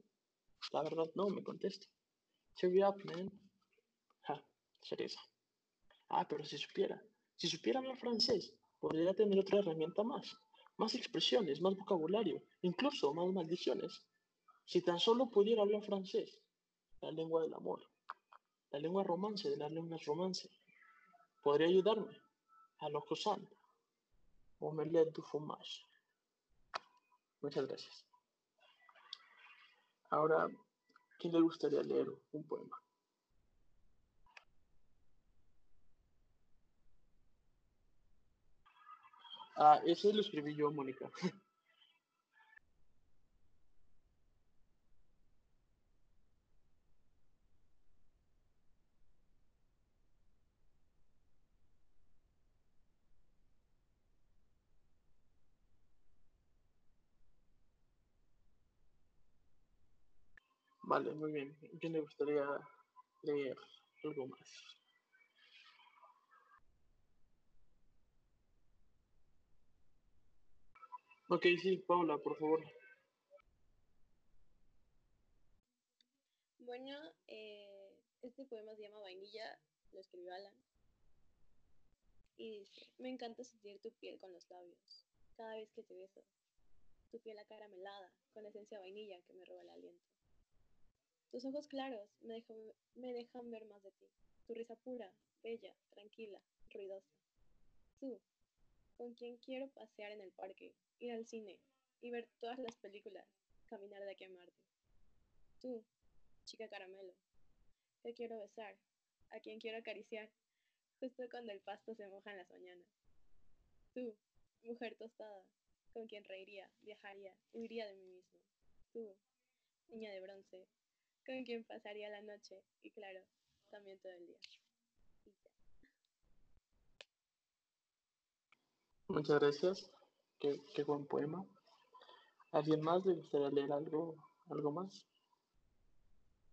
La verdad, no, me contesta. Cheer up, man. Ja, cereza. Ah, pero si supiera, si supiera hablar francés, podría tener otra herramienta más. Más expresiones, más vocabulario, incluso más maldiciones. Si tan solo pudiera hablar francés, la lengua del amor, la lengua romance de las lenguas romance, podría ayudarme a lo cosant o me du fromage. Muchas gracias. Ahora, ¿quién le gustaría leer un poema? Ah, ese lo escribí yo, Mónica. Vale, muy bien. ¿Quién le gustaría leer algo más? Ok, sí, Paula, por favor. Bueno, eh, este poema se llama Vainilla, lo escribió Alan. Y dice, me encanta sentir tu piel con los labios, cada vez que te beso. Tu piel acaramelada, con esencia vainilla que me roba el aliento. Tus ojos claros me dejan, ver más de ti. Tu risa pura, bella, tranquila, ruidosa. Tú, con quien quiero pasear en el parque, ir al cine y ver todas las películas, caminar de aquí a Marte. Tú, chica caramelo, que quiero besar, a quien quiero acariciar, justo cuando el pasto se moja en las mañanas. Tú, mujer tostada, con quien reiría, viajaría, huiría de mí mismo. Tú, niña de bronce, con quien pasaría la noche y claro, también todo el día. Muchas gracias. Qué, qué, buen poema. ¿Alguien más le gustaría leer algo, algo más?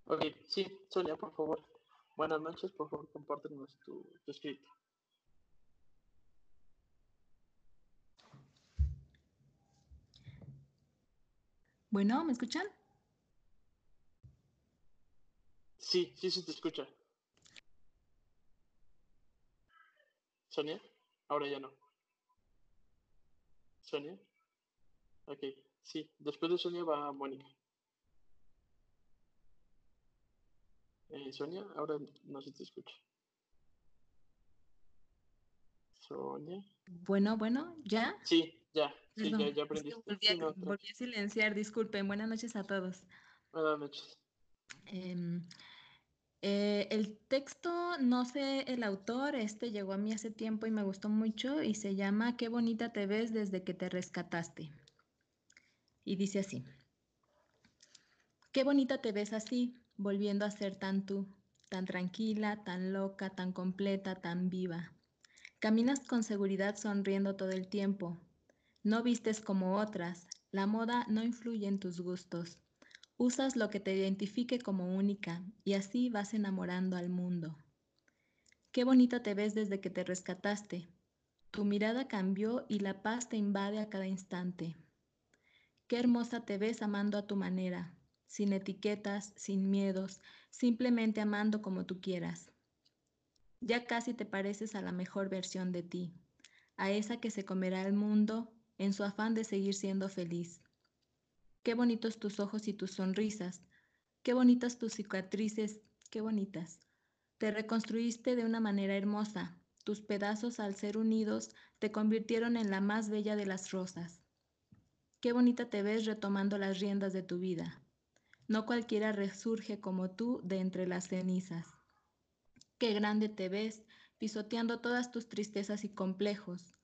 Ok, sí, Sonia, por favor. Buenas noches, por favor, compártenos tu, tu escrito. Bueno, ¿me escuchan? Sí, sí se te escucha. Sonia, ahora ya no. Sonia. Ok, sí. Después de Sonia va Mónica. Eh, Sonia, ahora no se te escucha. Sonia. Bueno, bueno, ¿ya? Sí, ya. Sí, ya, ya aprendí. volví, a silenciar, disculpen. Buenas noches a todos. Buenas noches. Em, eh, el texto, no sé el autor, este llegó a mí hace tiempo y me gustó mucho y se llama Qué bonita te ves desde que te rescataste. Y dice así, Qué bonita te ves así, volviendo a ser tan tú, tan tranquila, tan loca, tan completa, tan viva. Caminas con seguridad sonriendo todo el tiempo. No vistes como otras, la moda no influye en tus gustos. Usas lo que te identifique como única y así vas enamorando al mundo. Qué bonita te ves desde que te rescataste. Tu mirada cambió y la paz te invade a cada instante. Qué hermosa te ves amando a tu manera, sin etiquetas, sin miedos, simplemente amando como tú quieras. Ya casi te pareces a la mejor versión de ti, a esa que se comerá el mundo en su afán de seguir siendo feliz. Qué bonitos tus ojos y tus sonrisas, qué bonitas tus cicatrices, qué bonitas. Te reconstruiste de una manera hermosa, tus pedazos al ser unidos te convirtieron en la más bella de las rosas. Qué bonita te ves retomando las riendas de tu vida. No cualquiera resurge como tú de entre las cenizas. Qué grande te ves pisoteando todas tus tristezas y complejos.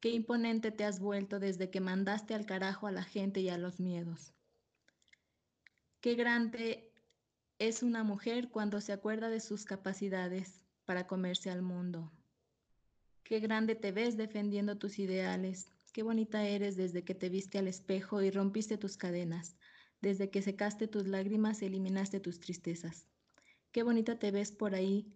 Qué imponente te has vuelto desde que mandaste al carajo a la gente y a los miedos. Qué grande es una mujer cuando se acuerda de sus capacidades para comerse al mundo. Qué grande te ves defendiendo tus ideales. Qué bonita eres desde que te viste al espejo y rompiste tus cadenas, desde que secaste tus lágrimas y eliminaste tus tristezas. Qué bonita te ves por ahí,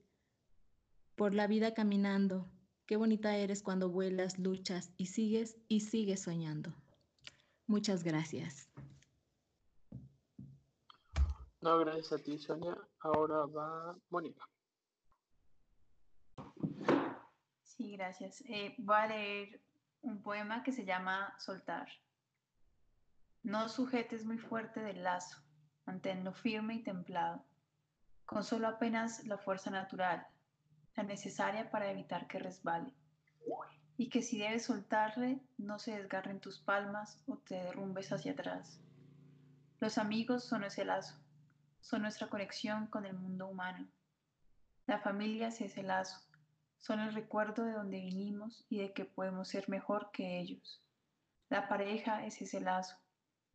por la vida caminando. Qué bonita eres cuando vuelas, luchas y sigues y sigues soñando. Muchas gracias. No, gracias a ti, Sonia. Ahora va Mónica. Sí, gracias. Eh, voy a leer un poema que se llama Soltar. No sujetes muy fuerte del lazo, manténlo firme y templado, con solo apenas la fuerza natural, la necesaria para evitar que resbale, y que si debes soltarle, no se desgarren tus palmas o te derrumbes hacia atrás. Los amigos son ese lazo, son nuestra conexión con el mundo humano. La familia es ese lazo, son el recuerdo de donde vinimos y de que podemos ser mejor que ellos. La pareja es ese lazo,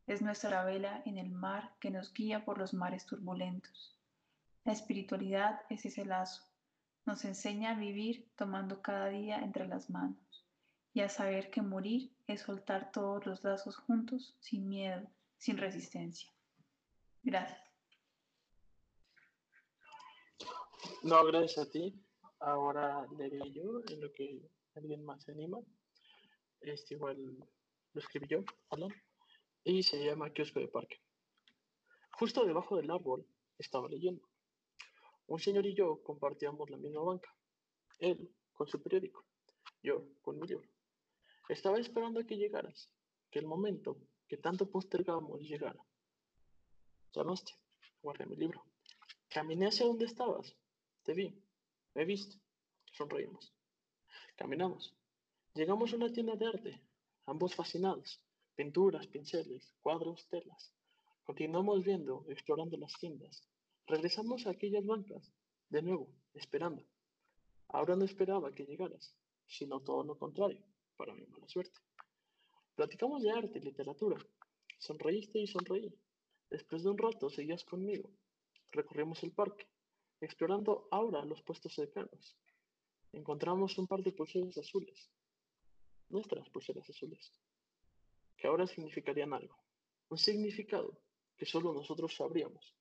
es nuestra vela en el mar que nos guía por los mares turbulentos. La espiritualidad es ese lazo, nos enseña a vivir tomando cada día entre las manos y a saber que morir es soltar todos los lazos juntos, sin miedo, sin resistencia. Gracias. No, gracias a ti. Ahora leeré yo en lo que alguien más se anima. Este igual lo escribí yo, perdón. Y se llama Kiosco de Parque. Justo debajo del árbol estaba leyendo. Un señor y yo compartíamos la misma banca. Él con su periódico, yo con mi libro. Estaba esperando a que llegaras, que el momento que tanto postergábamos llegara. Llamaste, guardé mi libro. Caminé hacia donde estabas, te vi, me viste, sonreímos. Caminamos. Llegamos a una tienda de arte, ambos fascinados. Pinturas, pinceles, cuadros, telas. Continuamos viendo, explorando las tiendas. Regresamos a aquellas bancas, de nuevo, esperando. Ahora no esperaba que llegaras, sino todo lo contrario, para mi mala suerte. Platicamos de arte y literatura. Sonreíste y sonreí. Después de un rato seguías conmigo. Recorrimos el parque explorando ahora los puestos cercanos. Encontramos un par de pulseras azules, nuestras pulseras azules, que ahora significarían algo, un significado que solo nosotros sabríamos.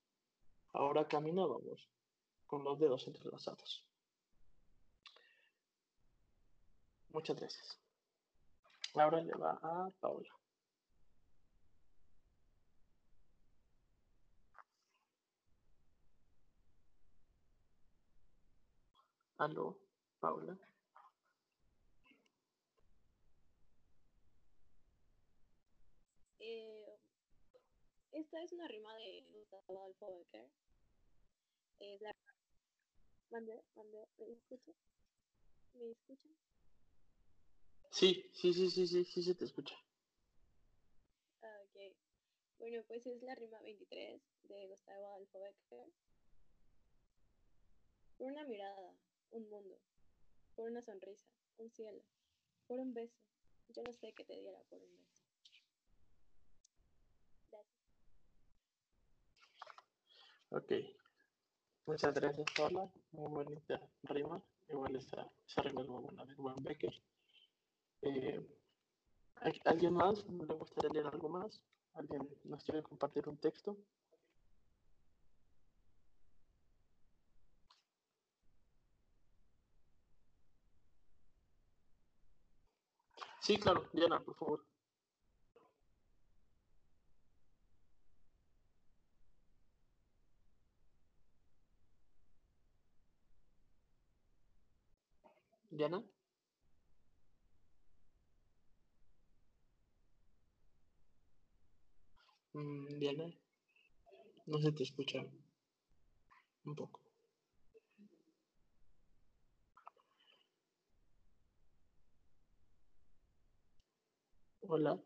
Ahora caminábamos con los dedos entrelazados. Muchas gracias. Ahora le va a Paula. Aló, Paula. Eh, esta es una rima de Gustavo Adolfo Becker. Eh, la... ¿Mande? ¿Mande? ¿Me escucha? ¿Me escuchan? Sí, sí, sí, sí, sí, sí, se te escucha. Ah, ok. Bueno, pues es la rima 23 de Gustavo Adolfo Becker. Por una mirada, un mundo, por una sonrisa, un cielo, por un beso. Yo no sé qué te diera por un beso. Gracias. Ok. Muchas gracias, Paula. Muy bonita rima. Igual esa, esa rima es buena de Juan Becker. Eh, ¿Alguien más le gustaría leer algo más? ¿Alguien nos quiere compartir un texto? Sí, claro, Diana, por favor. Diana. Mm, Diana. No se te escucha un poco. Hola.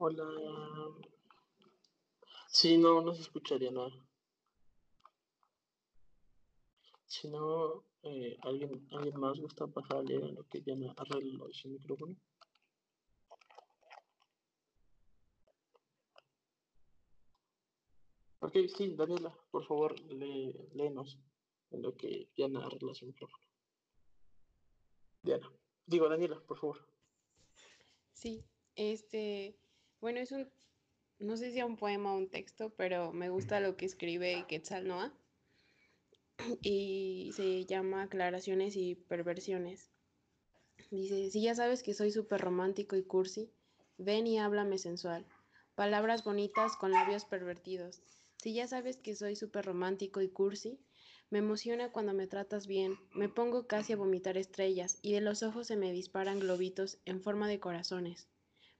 Hola. Sí, no, no se escucharía nada. Si no, eh, ¿alguien, ¿alguien más gusta pasarle a lo que Diana arregla su micrófono? Ok, sí, Daniela, por favor, lé, léenos en lo que Diana arregla su micrófono. Diana, digo Daniela, por favor. Sí, este, bueno, es un, no sé si es un poema o un texto, pero me gusta lo que escribe Quetzal Noah y se llama Aclaraciones y Perversiones. Dice, si ya sabes que soy súper romántico y cursi, ven y háblame sensual. Palabras bonitas con labios pervertidos. Si ya sabes que soy súper romántico y cursi, me emociona cuando me tratas bien, me pongo casi a vomitar estrellas y de los ojos se me disparan globitos en forma de corazones.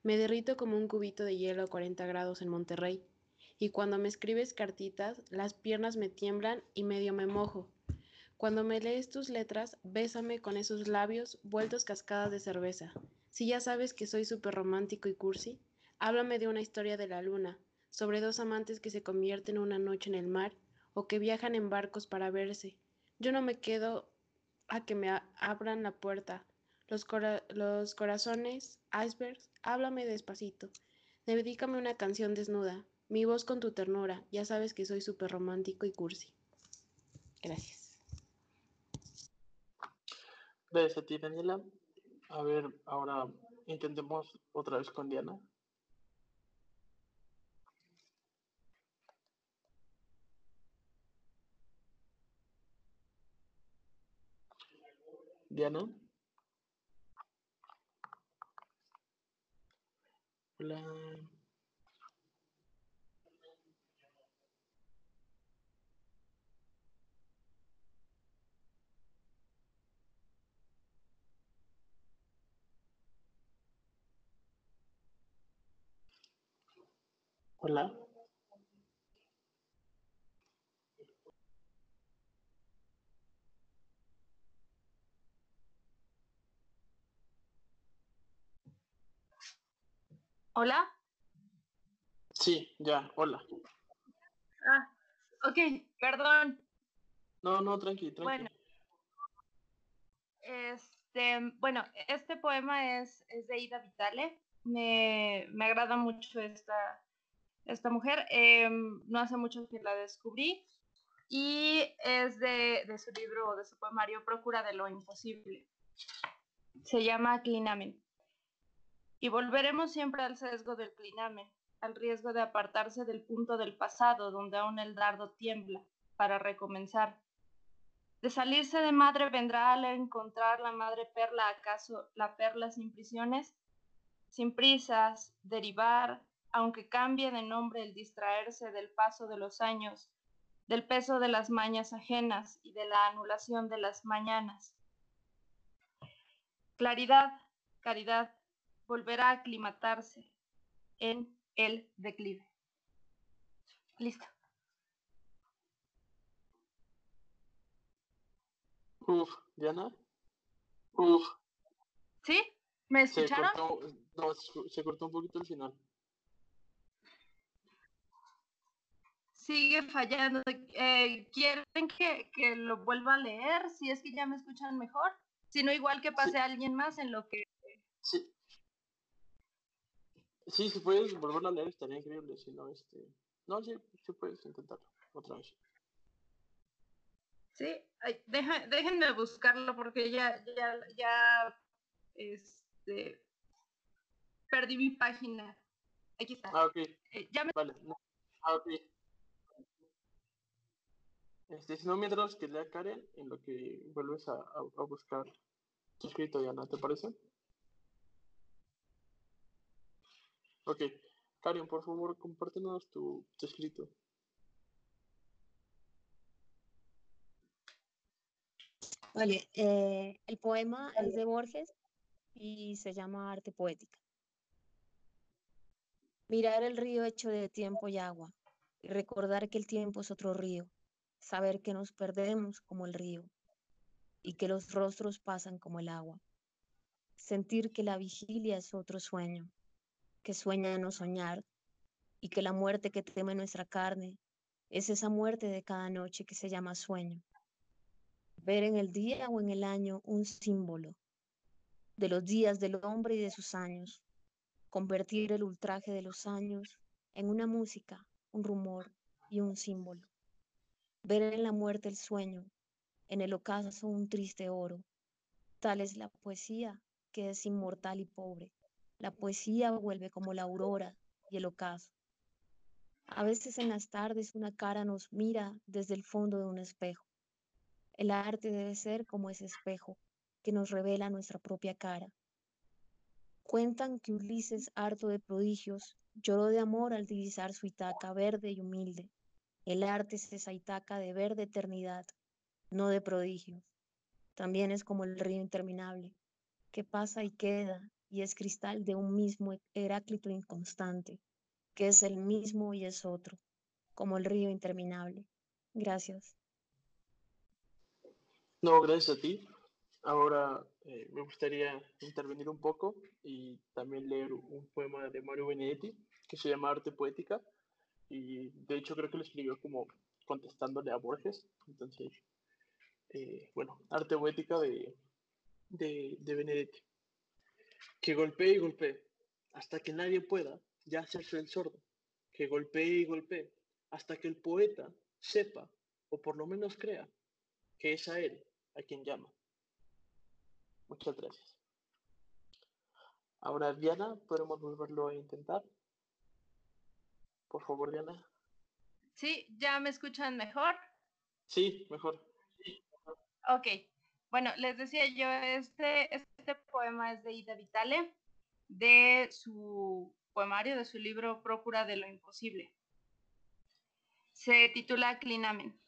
Me derrito como un cubito de hielo a 40 grados en Monterrey. Y cuando me escribes cartitas, las piernas me tiemblan y medio me mojo. Cuando me lees tus letras, bésame con esos labios vueltos cascadas de cerveza. Si ya sabes que soy súper romántico y cursi, háblame de una historia de la luna, sobre dos amantes que se convierten una noche en el mar o que viajan en barcos para verse. Yo no me quedo a que me abran la puerta. Los, cora los corazones, icebergs, háblame despacito. Dedícame una canción desnuda, mi voz con tu ternura. Ya sabes que soy súper romántico y cursi. Gracias. Gracias a ti, Daniela. A ver, ahora intentemos otra vez con Diana. Diana. Hola. Hola. ¿Hola? Sí, ya, hola. Ah, ok, perdón. No, no, tranqui, tranqui. Bueno, este, bueno, este poema es, es de Ida Vitale. Me, me agrada mucho esta, esta mujer. Eh, no hace mucho que la descubrí. Y es de, de su libro, de su poemario Procura de lo Imposible. Se llama Clinamen. Y volveremos siempre al sesgo del clinamen, al riesgo de apartarse del punto del pasado donde aún el dardo tiembla, para recomenzar. De salirse de madre vendrá al encontrar la madre perla, acaso la perla sin prisiones, sin prisas, derivar, aunque cambie de nombre el distraerse del paso de los años, del peso de las mañas ajenas y de la anulación de las mañanas. Claridad, caridad, volverá a aclimatarse en el declive. Listo. Uf, Diana. Uf. ¿Sí? ¿Me Se escucharon? cortó, no, se se cortó un poquito el final. Sigue fallando. Eh, ¿Quieren que, que lo vuelva a leer? Si es que ya me escuchan mejor. Si no, igual que pase a alguien más en lo que... Sí. Sí, si puedes volverlo a leer estaría increíble, si no, este... No, sí, sí puedes intentarlo otra vez. Sí, Ay, deja- déjenme buscarlo porque ya, ya, ya, este, perdí mi página. Aquí está. Ah, ok. Eh, ya me... Vale. no. Ah, ok. Este, si no, mientras que lea Karen, en lo que vuelves a, a, buscar tu escrito, Diana, ¿te parece? Ok. Karen, por favor, compártenos tu, tu escrito. Vale, eh, el poema es de Borges y se llama Arte Poética. Mirar el río hecho de tiempo y agua y recordar que el tiempo es otro río, saber que nos perdemos como el río y que los rostros pasan como el agua, sentir que la vigilia es otro sueño, que sueña no soñar y que la muerte que teme nuestra carne es esa muerte de cada noche que se llama sueño. Ver en el día o en el año un símbolo de los días del hombre y de sus años, convertir el ultraje de los años en una música, un rumor y un símbolo. Ver en la muerte el sueño, en el ocaso un triste oro. Tal es la poesía que es inmortal y pobre. La poesía vuelve como la aurora y el ocaso. A veces en las tardes una cara nos mira desde el fondo de un espejo. El arte debe ser como ese espejo que nos revela nuestra propia cara. Cuentan que Ulises, harto de prodigios, lloró de amor al divisar su Itaca verde y humilde. El arte es esa Itaca de verde eternidad, no de prodigios. También es como el río interminable, que pasa y queda y es cristal de un mismo Heráclito inconstante, que es el mismo y es otro, como el río interminable. Gracias. No, gracias a ti. Ahora eh, me gustaría intervenir un poco y también leer un poema de Mario Benedetti que se llama Arte Poética y de hecho creo que lo escribió como contestándole a Borges. Entonces, eh, bueno, Arte Poética de, de, de Benedetti. Que golpee y golpee hasta que nadie pueda ya hacerse el sordo. Que golpee y golpee hasta que el poeta sepa o por lo menos crea que es a él a quien llama Muchas gracias. Ahora, Diana, ¿podemos volverlo a intentar? Por favor, Diana. Sí, ¿ya me escuchan mejor? Sí, mejor. Ok. Bueno, les decía yo, este, este poema es de Ida Vitale, de su poemario, de su libro Procura de lo Imposible. Se titula Clinamen.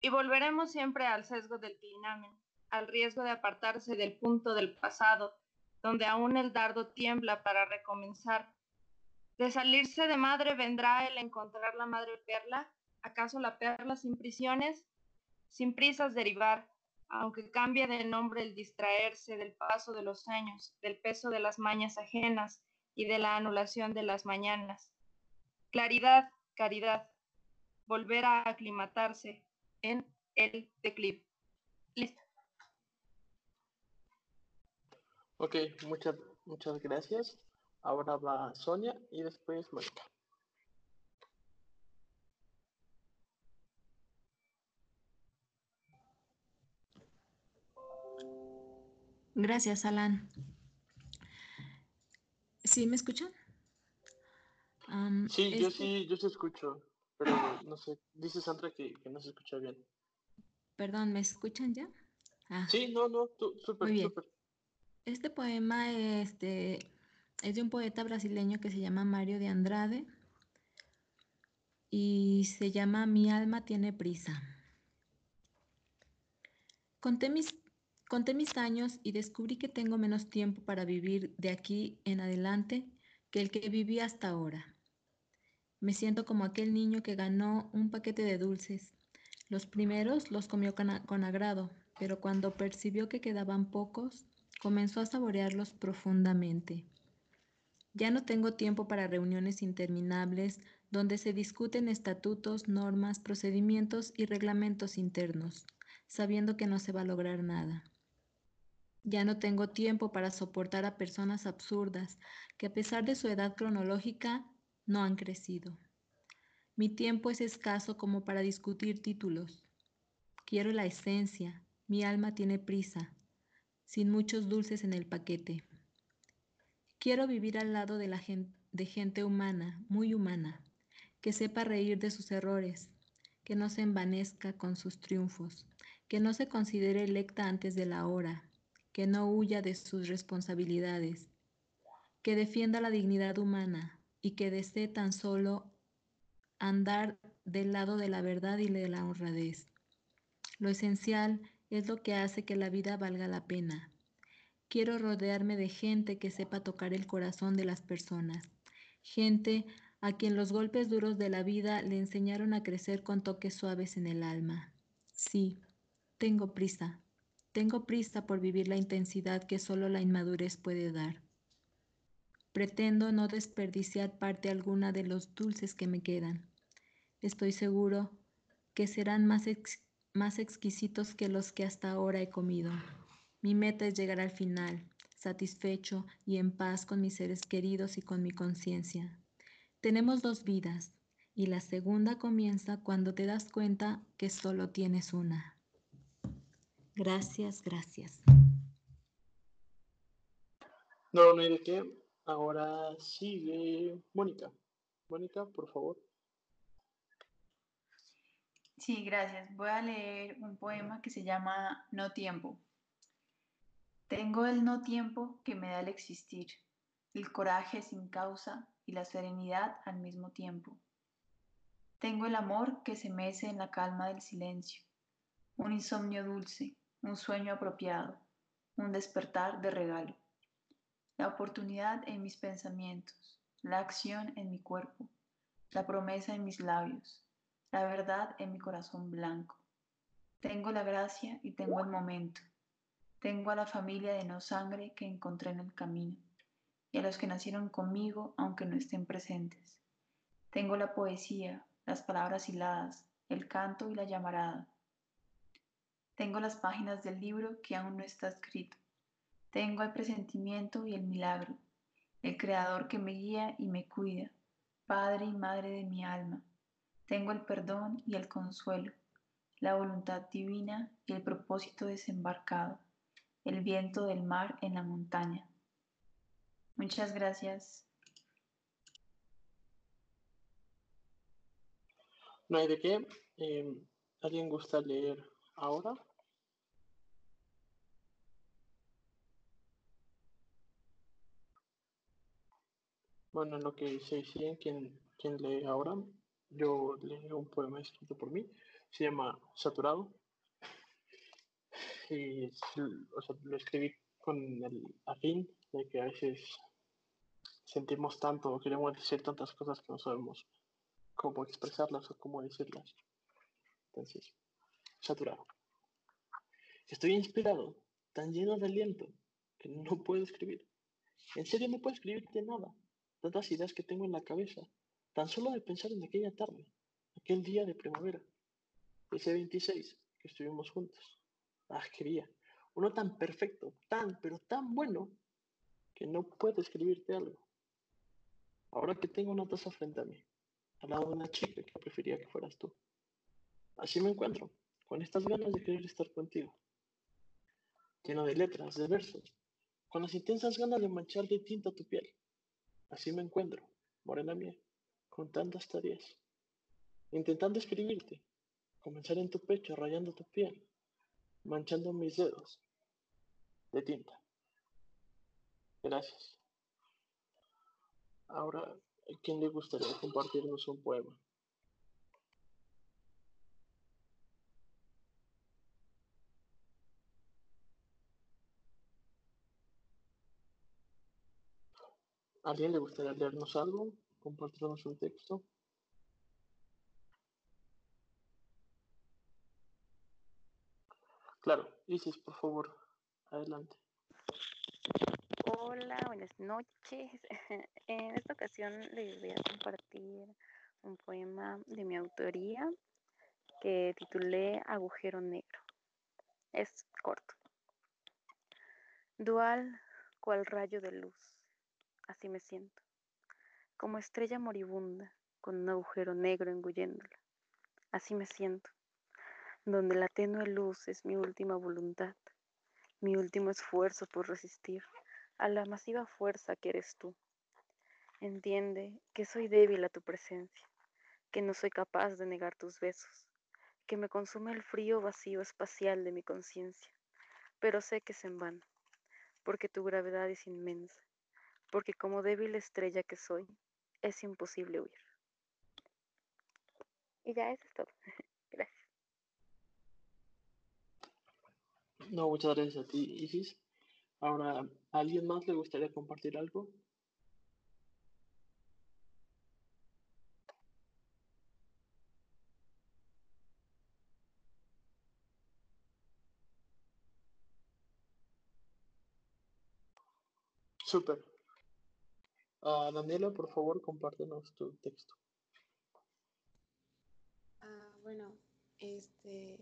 Y volveremos siempre al sesgo del clinamen al riesgo de apartarse del punto del pasado, donde aún el dardo tiembla para recomenzar. De salirse de madre vendrá el encontrar la madre perla, acaso la perla sin prisiones, sin prisas derivar, aunque cambie de nombre el distraerse del paso de los años, del peso de las mañas ajenas y de la anulación de las mañanas. Claridad, caridad, volver a aclimatarse en el declive. Listo. Ok, muchas, muchas gracias. Ahora va Sonia y después Mónica. Gracias, Alan. ¿Sí me escuchan? sí, yo sí, yo se escucho, pero no sé, dice Sandra que, no se escucha bien. Perdón, ¿me escuchan ya? Ah. Sí, no, no, súper, súper. Este poema este, es de un poeta brasileño que se llama Mario de Andrade y se llama Mi alma tiene prisa. Conté mis, conté mis años y descubrí que tengo menos tiempo para vivir de aquí en adelante que el que viví hasta ahora. Me siento como aquel niño que ganó un paquete de dulces. Los primeros los comió con agrado, pero cuando percibió que quedaban pocos, comenzó a saborearlos profundamente. Ya no tengo tiempo para reuniones interminables donde se discuten estatutos, normas, procedimientos y reglamentos internos, sabiendo que no se va a lograr nada. Ya no tengo tiempo para soportar a personas absurdas que a pesar de su edad cronológica no han crecido. Mi tiempo es escaso como para discutir títulos. Quiero la esencia, mi alma tiene prisa, sin muchos dulces en el paquete. Quiero vivir al lado de, la gente, de gente humana, muy humana, que sepa reír de sus errores, que no se envanezca con sus triunfos, que no se considere electa antes de la hora, que no huya de sus responsabilidades, que defienda la dignidad humana y que desee tan solo andar del lado de la verdad y de la honradez. Lo esencial es lo que hace que la vida valga la pena. Quiero rodearme de gente que sepa tocar el corazón de las personas, gente a quien los golpes duros de la vida le enseñaron a crecer con toques suaves en el alma. Sí, tengo prisa, tengo prisa por vivir la intensidad que solo la inmadurez puede dar. Pretendo no desperdiciar parte alguna de los dulces que me quedan. Estoy seguro que serán más, más exquisitos que los que hasta ahora he comido. Mi meta es llegar al final, satisfecho y en paz con mis seres queridos y con mi conciencia. Tenemos dos vidas y la segunda comienza cuando te das cuenta que solo tienes una. Gracias, gracias. No, no hay de qué. Ahora sigue Mónica. Mónica, por favor. Sí, gracias. Voy a leer un poema que se llama No tiempo. Tengo el no tiempo que me da el existir, el coraje sin causa y la serenidad al mismo tiempo. Tengo el amor que se mece en la calma del silencio, un insomnio dulce, un sueño apropiado, un despertar de regalo. La oportunidad en mis pensamientos, la acción en mi cuerpo, la promesa en mis labios, la verdad en mi corazón blanco. Tengo la gracia y tengo el momento. Tengo a la familia de no sangre que encontré en el camino y a los que nacieron conmigo aunque no estén presentes. Tengo la poesía, las palabras hiladas, el canto y la llamarada. Tengo las páginas del libro que aún no está escrito. Tengo el presentimiento y el milagro, el creador que me guía y me cuida, padre y madre de mi alma. Tengo el perdón y el consuelo, la voluntad divina y el propósito desembarcado, el viento del mar en la montaña Muchas gracias. No hay de qué. Em, ¿Alguien gusta leer ahora? Bueno, en lo que se deciden quién, quién lee ahora, yo leo un poema escrito por mí, se llama Saturado. Y o lo escribí con el afín de que a veces sentimos tanto, queremos decir tantas cosas que no sabemos cómo expresarlas o cómo decirlas. Entonces, saturado. Estoy inspirado, tan lleno de aliento, que no puedo escribir. En serio no puedo escribirte nada. Tantas ideas que tengo en la cabeza, tan solo de pensar en aquella tarde, aquel día de primavera, ese 26 que estuvimos juntos. Ah, quería. Uno tan perfecto, tan, pero tan bueno, que no puedo escribirte algo. Ahora que tengo una taza frente a mí, al lado de una chica que prefería que fueras tú. Así me encuentro, con estas ganas de querer estar contigo. Lleno de letras, de versos, con las intensas ganas de manchar de tinta tu piel. Así me encuentro, morena mía, con tantas tareas. Intentando escribirte, comenzar en tu pecho, rayando tu piel, manchando mis dedos de tinta. Gracias. Ahora, ¿a quién le gustaría compartirnos un poema? ¿A alguien le gustaría leernos algo? ¿Compartirnos un texto? Claro, Isis, por favor, adelante. Hola, buenas noches. En esta ocasión les voy a compartir un poema de mi autoría que titulé Agujero Negro. Es corto. Dual cual rayo de luz, así me siento, como estrella moribunda con un agujero negro engulléndola. Así me siento, donde la tenue luz es mi última voluntad, mi último esfuerzo por resistir a la masiva fuerza que eres tú. Entiende que soy débil a tu presencia, que no soy capaz de negar tus besos, que me consume el frío vacío espacial de mi conciencia, pero sé que es en vano, porque tu gravedad es inmensa, porque como débil estrella que soy, es imposible huir. Y ya eso es todo. Gracias. No, muchas gracias a ti, Isis. Ahora, ¿a alguien más le gustaría compartir algo? Súper. Ah, Daniela, por favor, compártenos tu texto. Ah, bueno, este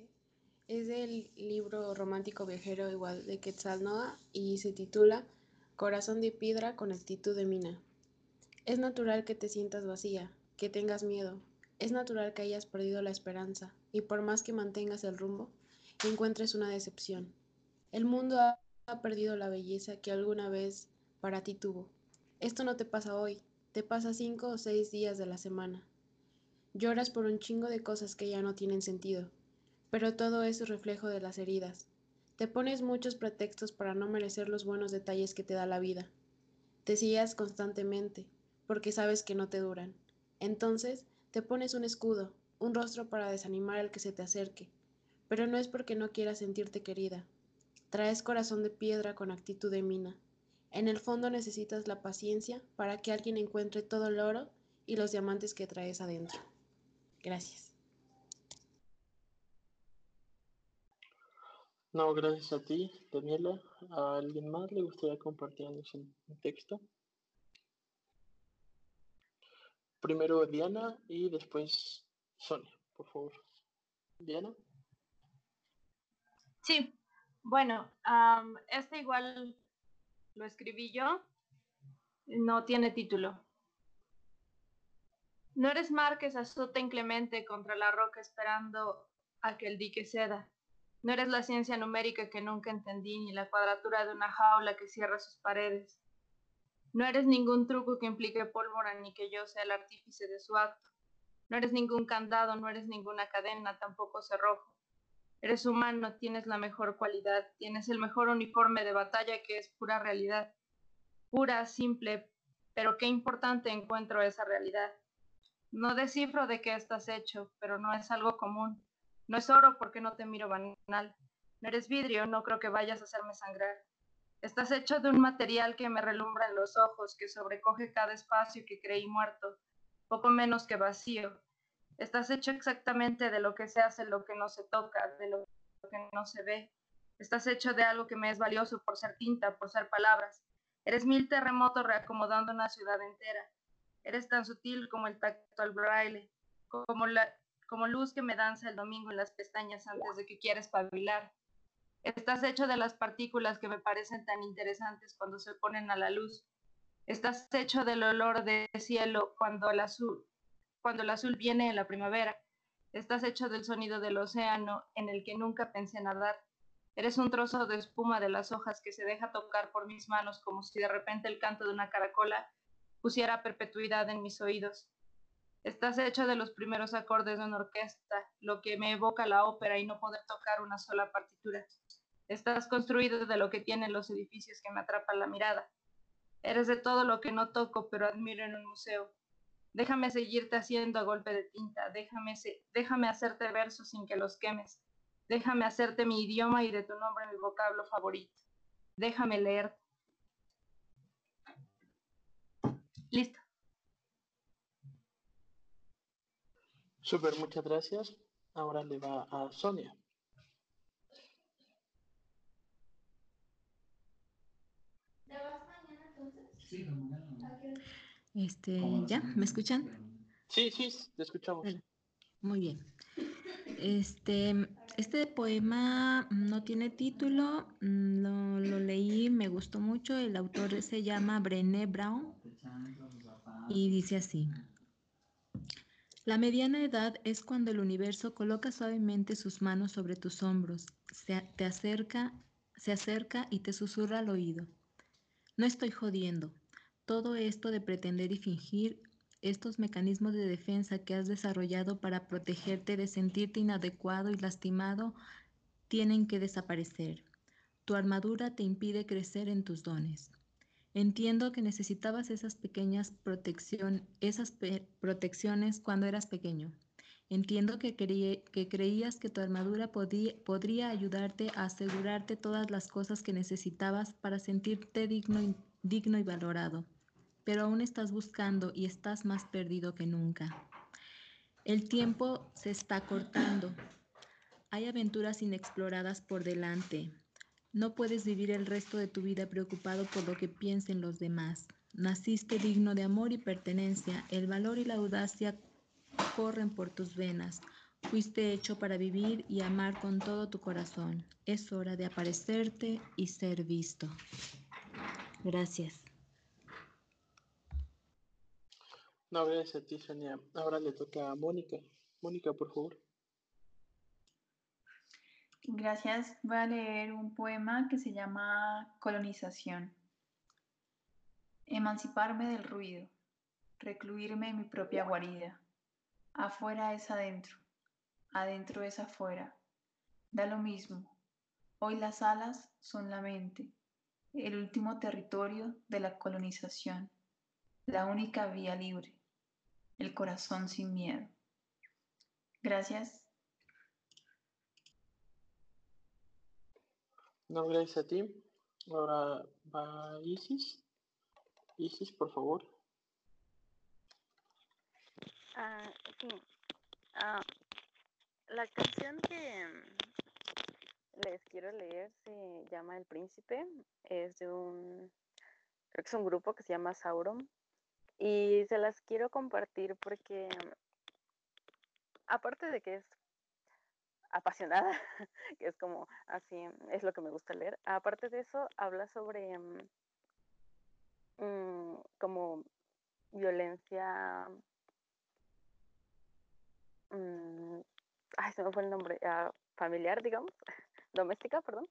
es del libro romántico viajero igual de Quetzalnoa y se titula Corazón de piedra con actitud de mina. Es natural que te sientas vacía, que tengas miedo, es natural que hayas perdido la esperanza y por más que mantengas el rumbo, encuentres una decepción. El mundo ha ha perdido la belleza que alguna vez para ti tuvo. Esto no te pasa hoy, te pasa cinco o seis días de la semana. Lloras por un chingo de cosas que ya no tienen sentido, pero todo es reflejo de las heridas. Te pones muchos pretextos para no merecer los buenos detalles que te da la vida. Te sillas constantemente, porque sabes que no te duran. Entonces, te pones un escudo, un rostro para desanimar al que se te acerque, pero no es porque no quieras sentirte querida, Traes corazón de piedra con actitud de mina. En el fondo necesitas la paciencia para que alguien encuentre todo el oro y los diamantes que traes adentro. Gracias. No, gracias a ti, Daniela. ¿A alguien más le gustaría compartirnos un texto? Primero Diana y después Sonia, por favor. Diana. Sí, bueno, este igual lo escribí yo. No tiene título. No eres mar que se azota inclemente contra la roca esperando a que el dique ceda. No eres la ciencia numérica que nunca entendí, ni la cuadratura de una jaula que cierra sus paredes. No eres ningún truco que implique pólvora, ni que yo sea el artífice de su acto. No eres ningún candado, no eres ninguna cadena, tampoco cerrojo. Eres humano, tienes la mejor cualidad, tienes el mejor uniforme de batalla que es pura realidad. Pura, simple, pero qué importante encuentro esa realidad. No descifro de qué estás hecho, pero no es algo común. No es oro porque no te miro banal. No eres vidrio, no creo que vayas a hacerme sangrar. Estás hecho de un material que me relumbra en los ojos, que sobrecoge cada espacio que creí muerto, poco menos que vacío, Estás hecho exactamente de lo que se hace, lo que no se toca, de lo que no se ve. Estás hecho de algo que me es valioso por ser tinta, por ser palabras. Eres mil terremotos reacomodando una ciudad entera. Eres tan sutil como el tacto al braille, como, la, luz que me danza el domingo en las pestañas antes de que quieras espabilar. Estás hecho de las partículas que me parecen tan interesantes cuando se ponen a la luz. Estás hecho del olor del cielo cuando el azul, cuando el azul viene en la primavera. Estás hecho del sonido del océano en el que nunca pensé nadar. Eres un trozo de espuma de las hojas que se deja tocar por mis manos como si de repente el canto de una caracola pusiera perpetuidad en mis oídos. Estás hecho de los primeros acordes de una orquesta, lo que me evoca la ópera y no poder tocar una sola partitura. Estás construido de lo que tienen los edificios que me atrapan la mirada. Eres de todo lo que no toco, pero admiro en un museo. Déjame seguirte haciendo a golpe de tinta, déjame, déjame hacerte versos sin que los quemes, déjame hacerte mi idioma y de tu nombre mi vocablo favorito. Déjame leer. Listo. Súper, muchas gracias. Ahora le va a Sonia. Sí, mañana. Este, ¿ya? ¿Me escuchan? Sí, sí, te escuchamos. Muy bien. Este, este poema no tiene título, mm, lo, lo, leí, me gustó mucho, el autor se llama Brené Brown y dice así. La mediana edad es cuando el universo coloca suavemente sus manos sobre tus hombros, se, te acerca, se acerca y te susurra al oído. No estoy jodiendo, todo esto de pretender y fingir Estos mecanismos de defensa que has desarrollado para protegerte de sentirte inadecuado y lastimado tienen que desaparecer. Tu armadura te impide crecer en tus dones. Entiendo que necesitabas esas pequeñas protección, esas protecciones cuando eras pequeño. Entiendo que, que creías que tu armadura podría ayudarte a asegurarte todas las cosas que necesitabas para sentirte digno digno y valorado, pero aún estás buscando y estás más perdido que nunca. El tiempo se está cortando. Hay aventuras inexploradas por delante. No puedes vivir el resto de tu vida preocupado por lo que piensen los demás. Naciste digno de amor y pertenencia. El valor y la audacia corren por tus venas. Fuiste hecho para vivir y amar con todo tu corazón. Es hora de aparecerte y ser visto. Gracias. No, gracias a ti, Sonia. Ahora le toca a Mónica. Mónica, por favor. Gracias. Voy a leer un poema que se llama Colonización. Emanciparme del ruido, recluirme en mi propia guarida. Afuera es adentro, adentro es afuera. Da lo mismo. Hoy las alas son la mente, el último territorio de la colonización, la única vía libre, el corazón sin miedo. Gracias. No, gracias a ti. Ahora va Isis. Isis, por favor. Ah, sí. Ah, la canción que les quiero leer se llama El Príncipe. Es de un, creo que es un grupo que se llama Sauron. Y se las quiero compartir porque, aparte de que es apasionada, que es como así, es lo que me gusta leer, aparte de eso, habla sobre mm, como violencia. Mm, ay, se me fue el nombre, ah, familiar, digamos, doméstica, perdón,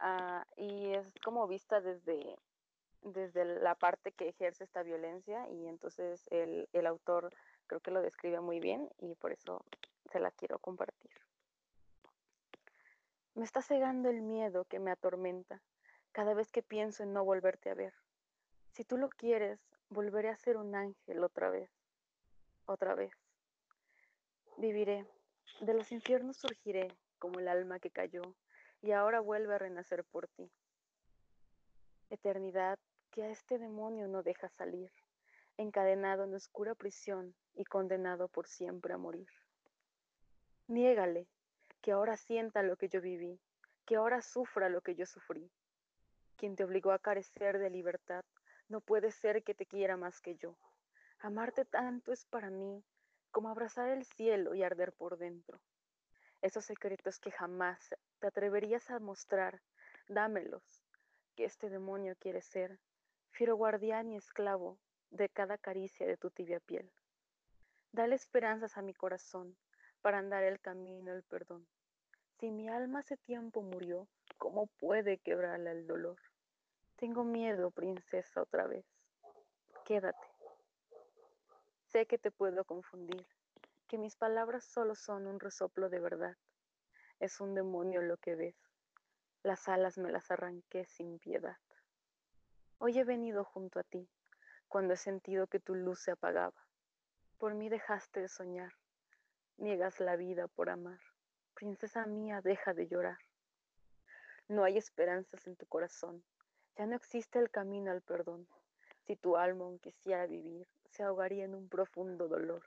ah, y es como vista desde, desde la parte que ejerce esta violencia y entonces el, el autor creo que lo describe muy bien y por eso se la quiero compartir. Me está cegando el miedo que me atormenta cada vez que pienso en no volverte a ver. Si tú lo quieres, volveré a ser un ángel otra vez, otra vez. Viviré, de los infiernos surgiré como el alma que cayó y ahora vuelve a renacer por ti. Eternidad que a este demonio no deja salir, encadenado en oscura prisión y condenado por siempre a morir. Niégale que ahora sienta lo que yo viví, que ahora sufra lo que yo sufrí. Quien te obligó a carecer de libertad no puede ser que te quiera más que yo. Amarte tanto es para mí como abrazar el cielo y arder por dentro esos secretos que jamás te atreverías a mostrar, dámelos, que este demonio quiere ser, fiero guardián y esclavo de cada caricia de tu tibia piel. Dale esperanzas a mi corazón para andar el camino el perdón. Si mi alma hace tiempo murió, ¿cómo puede quebrarla el dolor? Tengo miedo, princesa, otra vez. Quédate. Sé que te puedo confundir, que mis palabras solo son un resoplo de verdad. Es un demonio lo que ves. Las alas me las arranqué sin piedad. Hoy he venido junto a ti, cuando he sentido que tu luz se apagaba. Por mí dejaste de soñar, niegas la vida por amar. Princesa mía, deja de llorar. No hay esperanzas en tu corazón, ya no existe el camino al perdón. Si tu alma aún quisiera vivir, se ahogaría en un profundo dolor.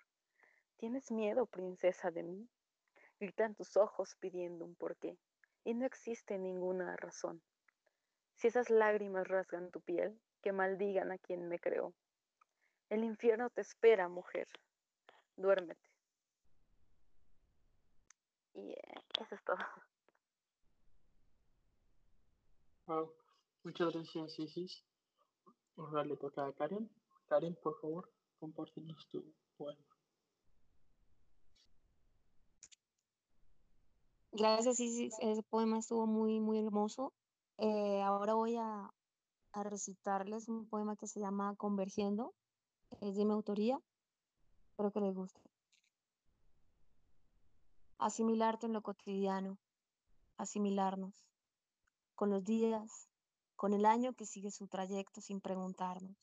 ¿Tienes miedo, princesa, de mí? Gritan tus ojos pidiendo un porqué, y no existe ninguna razón. Si esas lágrimas rasgan tu piel, que maldigan a quien me creó. El infierno te espera, mujer. Duérmete. Y eh, eso es todo. Muchas gracias, Isis. Ahora le toca a Karen. Karen, por favor, compártenos tu poema. Gracias, Isis. Ese poema estuvo muy, muy hermoso. Eh, ahora voy a, recitarles un poema que se llama Convergiendo. Es de mi autoría. Espero que les guste. Asimilarte en lo cotidiano, asimilarnos, con los días, con el año que sigue su trayecto sin preguntarnos.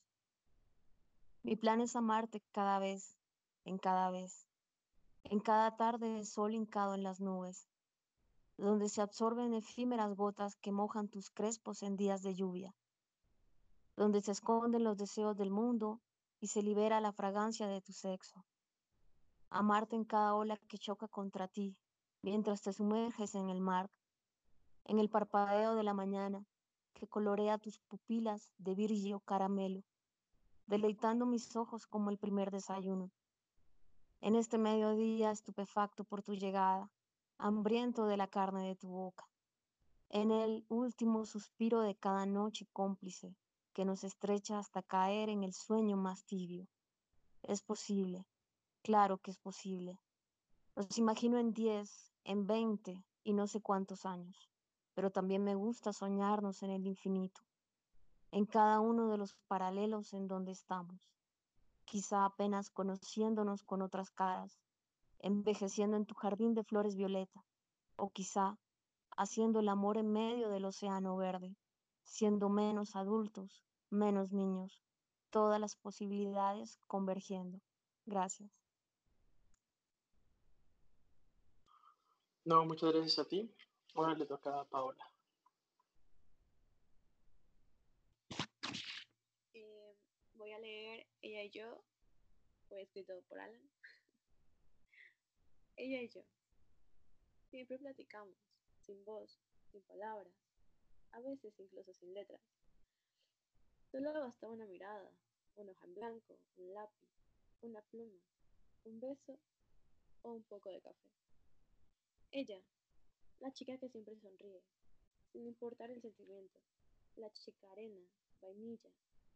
Mi plan es amarte cada vez, en cada vez, en cada tarde de sol hincado en las nubes, donde se absorben efímeras gotas que mojan tus crespos en días de lluvia, donde se esconden los deseos del mundo y se libera la fragancia de tu sexo. Amarte en cada ola que choca contra ti, mientras te sumerges en el mar, en el parpadeo de la mañana que colorea tus pupilas de virgio caramelo, deleitando mis ojos como el primer desayuno. En este mediodía estupefacto por tu llegada, hambriento de la carne de tu boca, en el último suspiro de cada noche cómplice que nos estrecha hasta caer en el sueño más tibio. Es posible, claro que es posible. Los imagino en diez, en veinte y no sé cuántos años, pero también me gusta soñarnos en el infinito, en cada uno de los paralelos en donde estamos, quizá apenas conociéndonos con otras caras, envejeciendo en tu jardín de flores violeta, o quizá haciendo el amor en medio del océano verde, siendo menos adultos, menos niños, todas las posibilidades convergiendo. Gracias. No, muchas gracias a ti. Ahora le toca a Paola. Eh, voy a leer Ella y yo, fue escrito por Alan. Ella y yo. Siempre platicamos, sin voz, sin palabras, a veces incluso sin letras. Solo bastaba una mirada, un hoja en blanco, un lápiz, una pluma, un beso o un poco de café. Ella, la chica que siempre sonríe, sin importar el sentimiento, la chica arena, vainilla,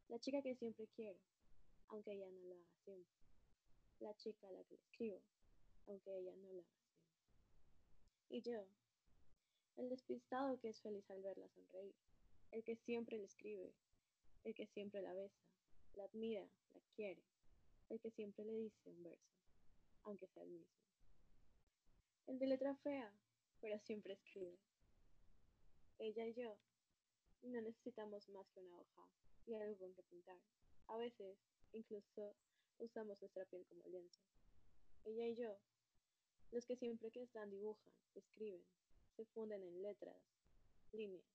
la chica que siempre quiero, aunque ella no lo haga siempre, la chica a la que le escribo, aunque ella no haga siempre. Y yo, el despistado que es feliz al verla sonreír, el que siempre le escribe, el que siempre la besa, la admira, la quiere, el que siempre le dice un verso, aunque sea el mismo. El de letra fea, pero siempre escribe. Ella y yo no necesitamos más que una hoja y algo con que pintar. A veces, incluso, usamos nuestra piel como lienzo. Ella y yo, los que siempre que están dibujan, escriben, se funden en letras, líneas.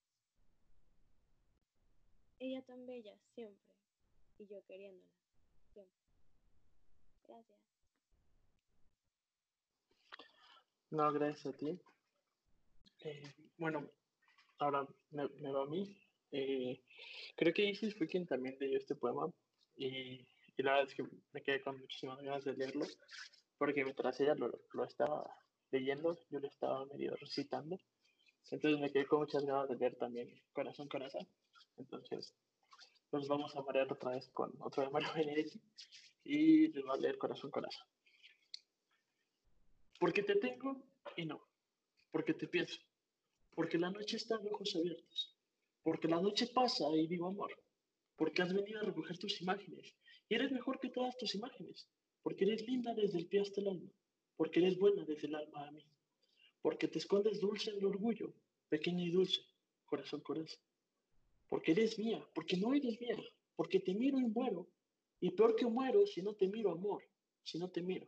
Ella tan bella siempre y yo queriéndola siempre. Gracias. No, gracias a ti. Eh, bueno, ahora me, va a mí. Eh, creo que Isis fue quien también leyó este poema y, la verdad es que me quedé con muchísimas ganas de leerlo porque mientras ella lo, lo estaba leyendo, yo lo estaba medio recitando. Entonces me quedé con muchas ganas de leer también Corazón Corazón. Entonces, nos vamos a marear otra vez con otro de Mario Benedetti y les voy a leer Corazón Corazón. Porque te tengo y no, porque te pienso, porque la noche está en ojos abiertos, porque la noche pasa y vivo amor, porque has venido a recoger tus imágenes y eres mejor que todas tus imágenes, porque eres linda desde el pie hasta el alma, porque eres buena desde el alma a mí, porque te escondes dulce en el orgullo, pequeña y dulce, corazón, corazón, porque eres mía, porque no eres mía, porque te miro y muero, y peor que muero si no te miro, amor, si no te miro,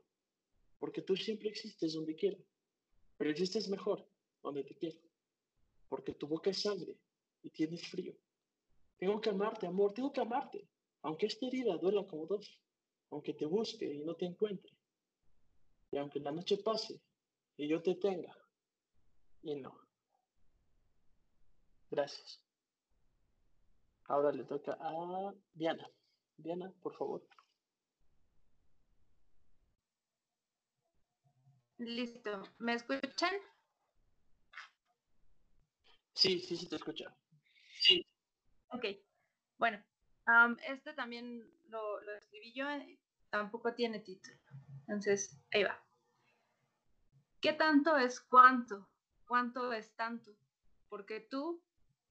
porque tú siempre existes donde quiero, pero existes mejor donde te quiero, porque tu boca es sangre y tienes frío. Tengo que amarte, amor, tengo que amarte, aunque esta herida duela como dos, aunque te busque y no te encuentre, y aunque la noche pase y yo te tenga, y no. Gracias. Ahora le toca a Diana. Diana, por favor. Listo. ¿Me escuchan? Sí, sí, sí, te escucho. Sí. Ok. Bueno, um, este también lo, lo escribí yo, eh, tampoco tiene título. Entonces, ahí va. ¿Qué tanto es cuánto? ¿Cuánto es tanto? Porque tú,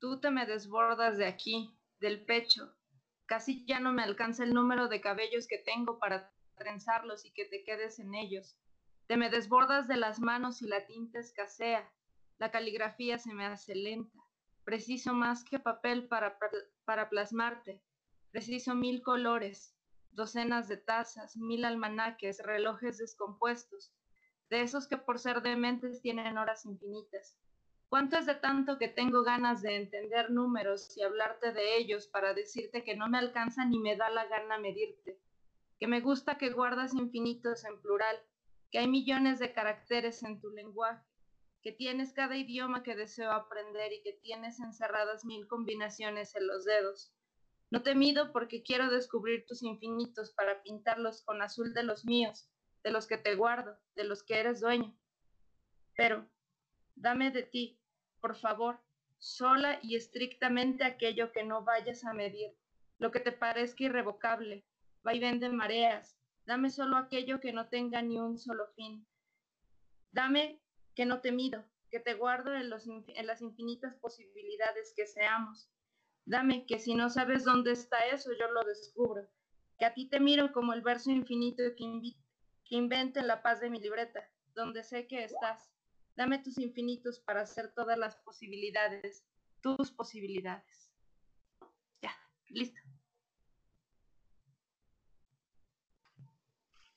tú te me desbordas de aquí, del pecho. Casi ya no me alcanza el número de cabellos que tengo para trenzarlos y que te quedes en ellos. Te me desbordas de las manos y la tinta escasea. La caligrafía se me hace lenta. Preciso más que papel para, para plasmarte. Preciso mil colores, docenas de tazas, mil almanaques, relojes descompuestos, de esos que por ser dementes tienen horas infinitas. ¿Cuánto es de tanto que tengo ganas de entender números y hablarte de ellos para decirte que no me alcanza ni me da la gana medirte? Que me gusta que guardas infinitos en plural, que hay millones de caracteres en tu lenguaje, que tienes cada idioma que deseo aprender y que tienes encerradas mil combinaciones en los dedos. No te mido porque quiero descubrir tus infinitos para pintarlos con azul de los míos, de los que te guardo, de los que eres dueño. Pero, dame de ti, por favor, sola y estrictamente aquello que no vayas a medir, lo que te parezca irrevocable, vaivén de mareas, dame solo aquello que no tenga ni un solo fin. Dame que no te mido, que te guardo en, los, en las infinitas posibilidades que seamos. Dame que si no sabes dónde está eso, yo lo descubro, que a ti te miro como el verso infinito que, que invente la paz de mi libreta, donde sé que estás Dame tus infinitos para hacer todas las posibilidades, tus posibilidades. Ya, listo.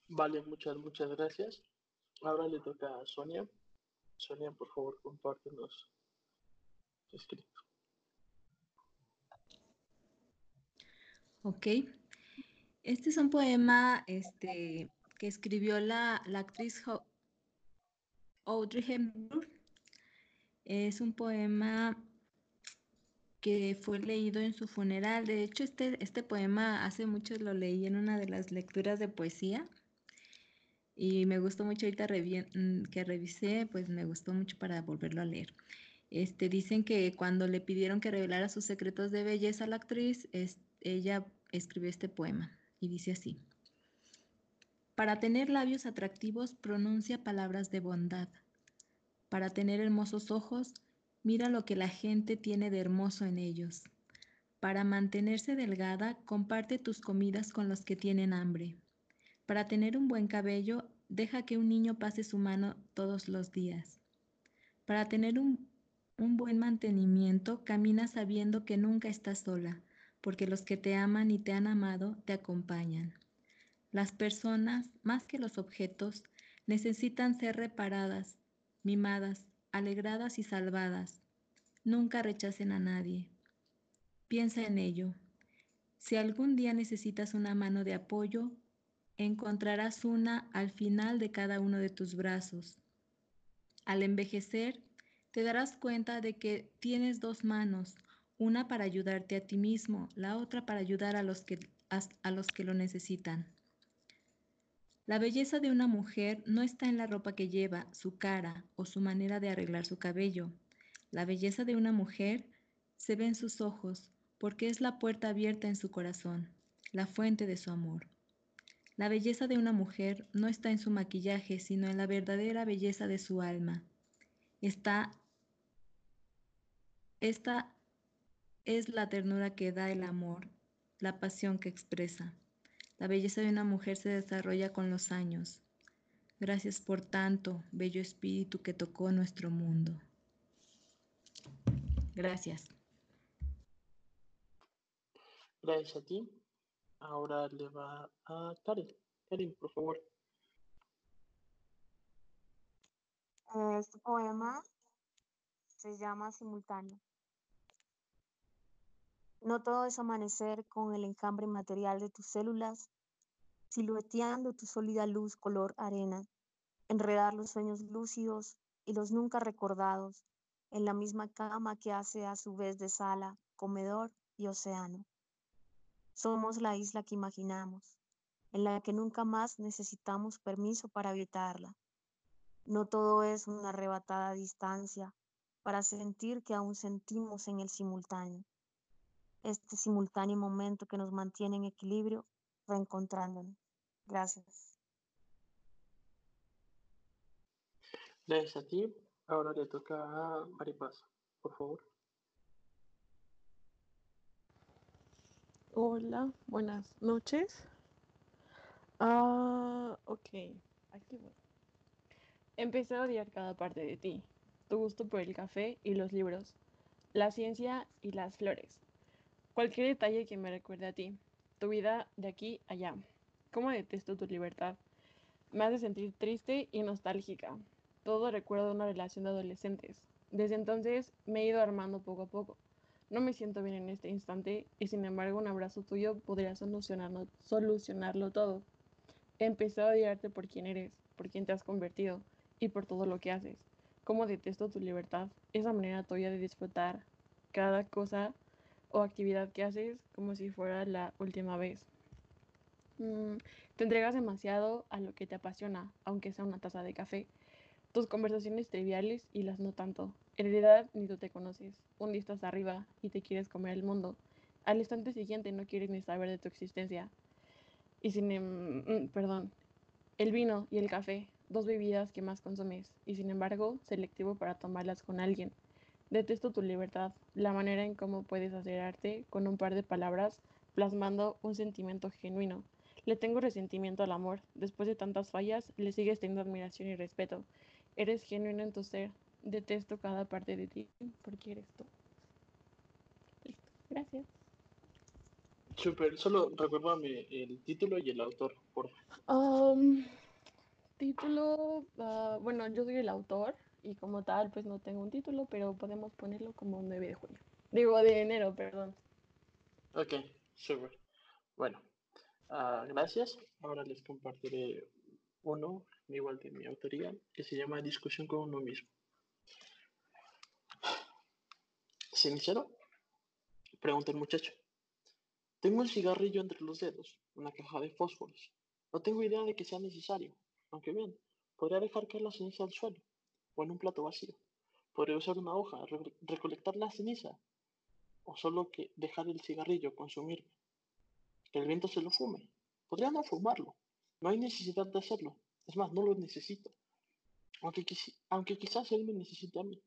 Vale, muchas, muchas gracias. Ahora le toca a Sonia. Sonia, por favor, compártenos escrito. Ok. Este es un poema este, que escribió la, la actriz Audrey Hepburn. Es un poema que fue leído en su funeral. De hecho, este, este poema hace mucho lo leí en una de las lecturas de poesía y me gustó mucho ahorita mm, que revisé, pues me gustó mucho para volverlo a leer. Este, dicen que cuando le pidieron que revelara sus secretos de belleza a la actriz, ella escribió este poema y dice así. Para tener labios atractivos, pronuncia palabras de bondad. Para tener hermosos ojos, mira lo que la gente tiene de hermoso en ellos. Para mantenerse delgada, comparte tus comidas con los que tienen hambre. Para tener un buen cabello, deja que un niño pase su mano todos los días. Para tener un, un buen mantenimiento, camina sabiendo que nunca estás sola, porque los que te aman y te han amado te acompañan. Las personas, más que los objetos, necesitan ser reparadas, mimadas, alegradas y salvadas. Nunca rechacen a nadie. Piensa en ello. Si algún día necesitas una mano de apoyo, encontrarás una al final de cada uno de tus brazos. Al envejecer, te darás cuenta de que tienes dos manos, una para ayudarte a ti mismo, la otra para ayudar a los que, a los que lo necesitan. La belleza de una mujer no está en la ropa que lleva, su cara o su manera de arreglar su cabello. La belleza de una mujer se ve en sus ojos, porque es la puerta abierta en su corazón, la fuente de su amor. La belleza de una mujer no está en su maquillaje, sino en la verdadera belleza de su alma. Está, esta es la ternura que da el amor, la pasión que expresa. La belleza de una mujer se desarrolla con los años. Gracias por tanto, bello espíritu que tocó nuestro mundo. Gracias. Gracias a ti. Ahora le va a Karen. Karen, por favor. Este poema se llama Simultáneo. No todo es amanecer con el encambre material de tus células, silueteando tu sólida luz color arena, enredar los sueños lúcidos y los nunca recordados en la misma cama que hace a su vez de sala, comedor y océano. Somos la isla que imaginamos, en la que nunca más necesitamos permiso para habitarla. No todo es una arrebatada distancia para sentir que aún sentimos en el simultáneo este simultáneo momento que nos mantiene en equilibrio, reencontrándonos. Gracias. Gracias a ti. Ahora le toca a Maripaz, por favor. Hola, buenas noches. Ah, ok. Aquí voy. Empecé a odiar cada parte de ti. Tu gusto por el café y los libros, la ciencia y las flores. Cualquier detalle que me recuerde a ti. Tu vida de aquí allá. Cómo detesto tu libertad. Me hace sentir triste y nostálgica. Todo recuerdo una relación de adolescentes. Desde entonces me he ido armando poco a poco. No me siento bien en este instante y sin embargo un abrazo tuyo podría solucionarlo, solucionarlo todo. Empecé a odiarte por quién eres, por quién te has convertido y por todo lo que haces. Cómo detesto tu libertad, esa manera tuya de disfrutar cada cosa o actividad que haces como si fuera la última vez. Mm, te entregas demasiado a lo que te apasiona, aunque sea una taza de café. Tus conversaciones triviales y las no tanto. En realidad ni tú te conoces. Un día estás arriba y te quieres comer el mundo. Al instante siguiente no quieres ni saber de tu existencia. Y sin... em- mm, perdón. El vino y el café, dos bebidas que más consumes, y sin embargo, selectivo para tomarlas con alguien. Detesto tu libertad, la manera en cómo puedes hacer arte con un par de palabras, plasmando un sentimiento genuino. Le tengo resentimiento al amor. Después de tantas fallas, le sigues teniendo admiración y respeto. Eres genuino en tu ser. Detesto cada parte de ti porque eres tú. Listo. Gracias. Super, solo recuérdame el título y el autor, por favor. Um, título, ah, bueno, yo soy el autor y como tal, pues no tengo un título, pero podemos ponerlo como 9 de junio. Digo, de enero, perdón. Ok, super. Bueno, ah, gracias. Ahora les compartiré uno, igual de mi autoría, que se llama Discusión con uno mismo. ¿Sincero? Pregunta el muchacho. Tengo un cigarrillo entre los dedos, una caja de fósforos. No tengo idea de que sea necesario, aunque bien, podría dejar caer la ceniza al suelo o en un plato vacío. Podría usar una hoja, re- recolectar la ceniza o solo que dejar el cigarrillo consumirme. Que el viento se lo fume. Podría no fumarlo. No hay necesidad de hacerlo. Es más, no lo necesito. Aunque, aunque quizás él me necesite a mí.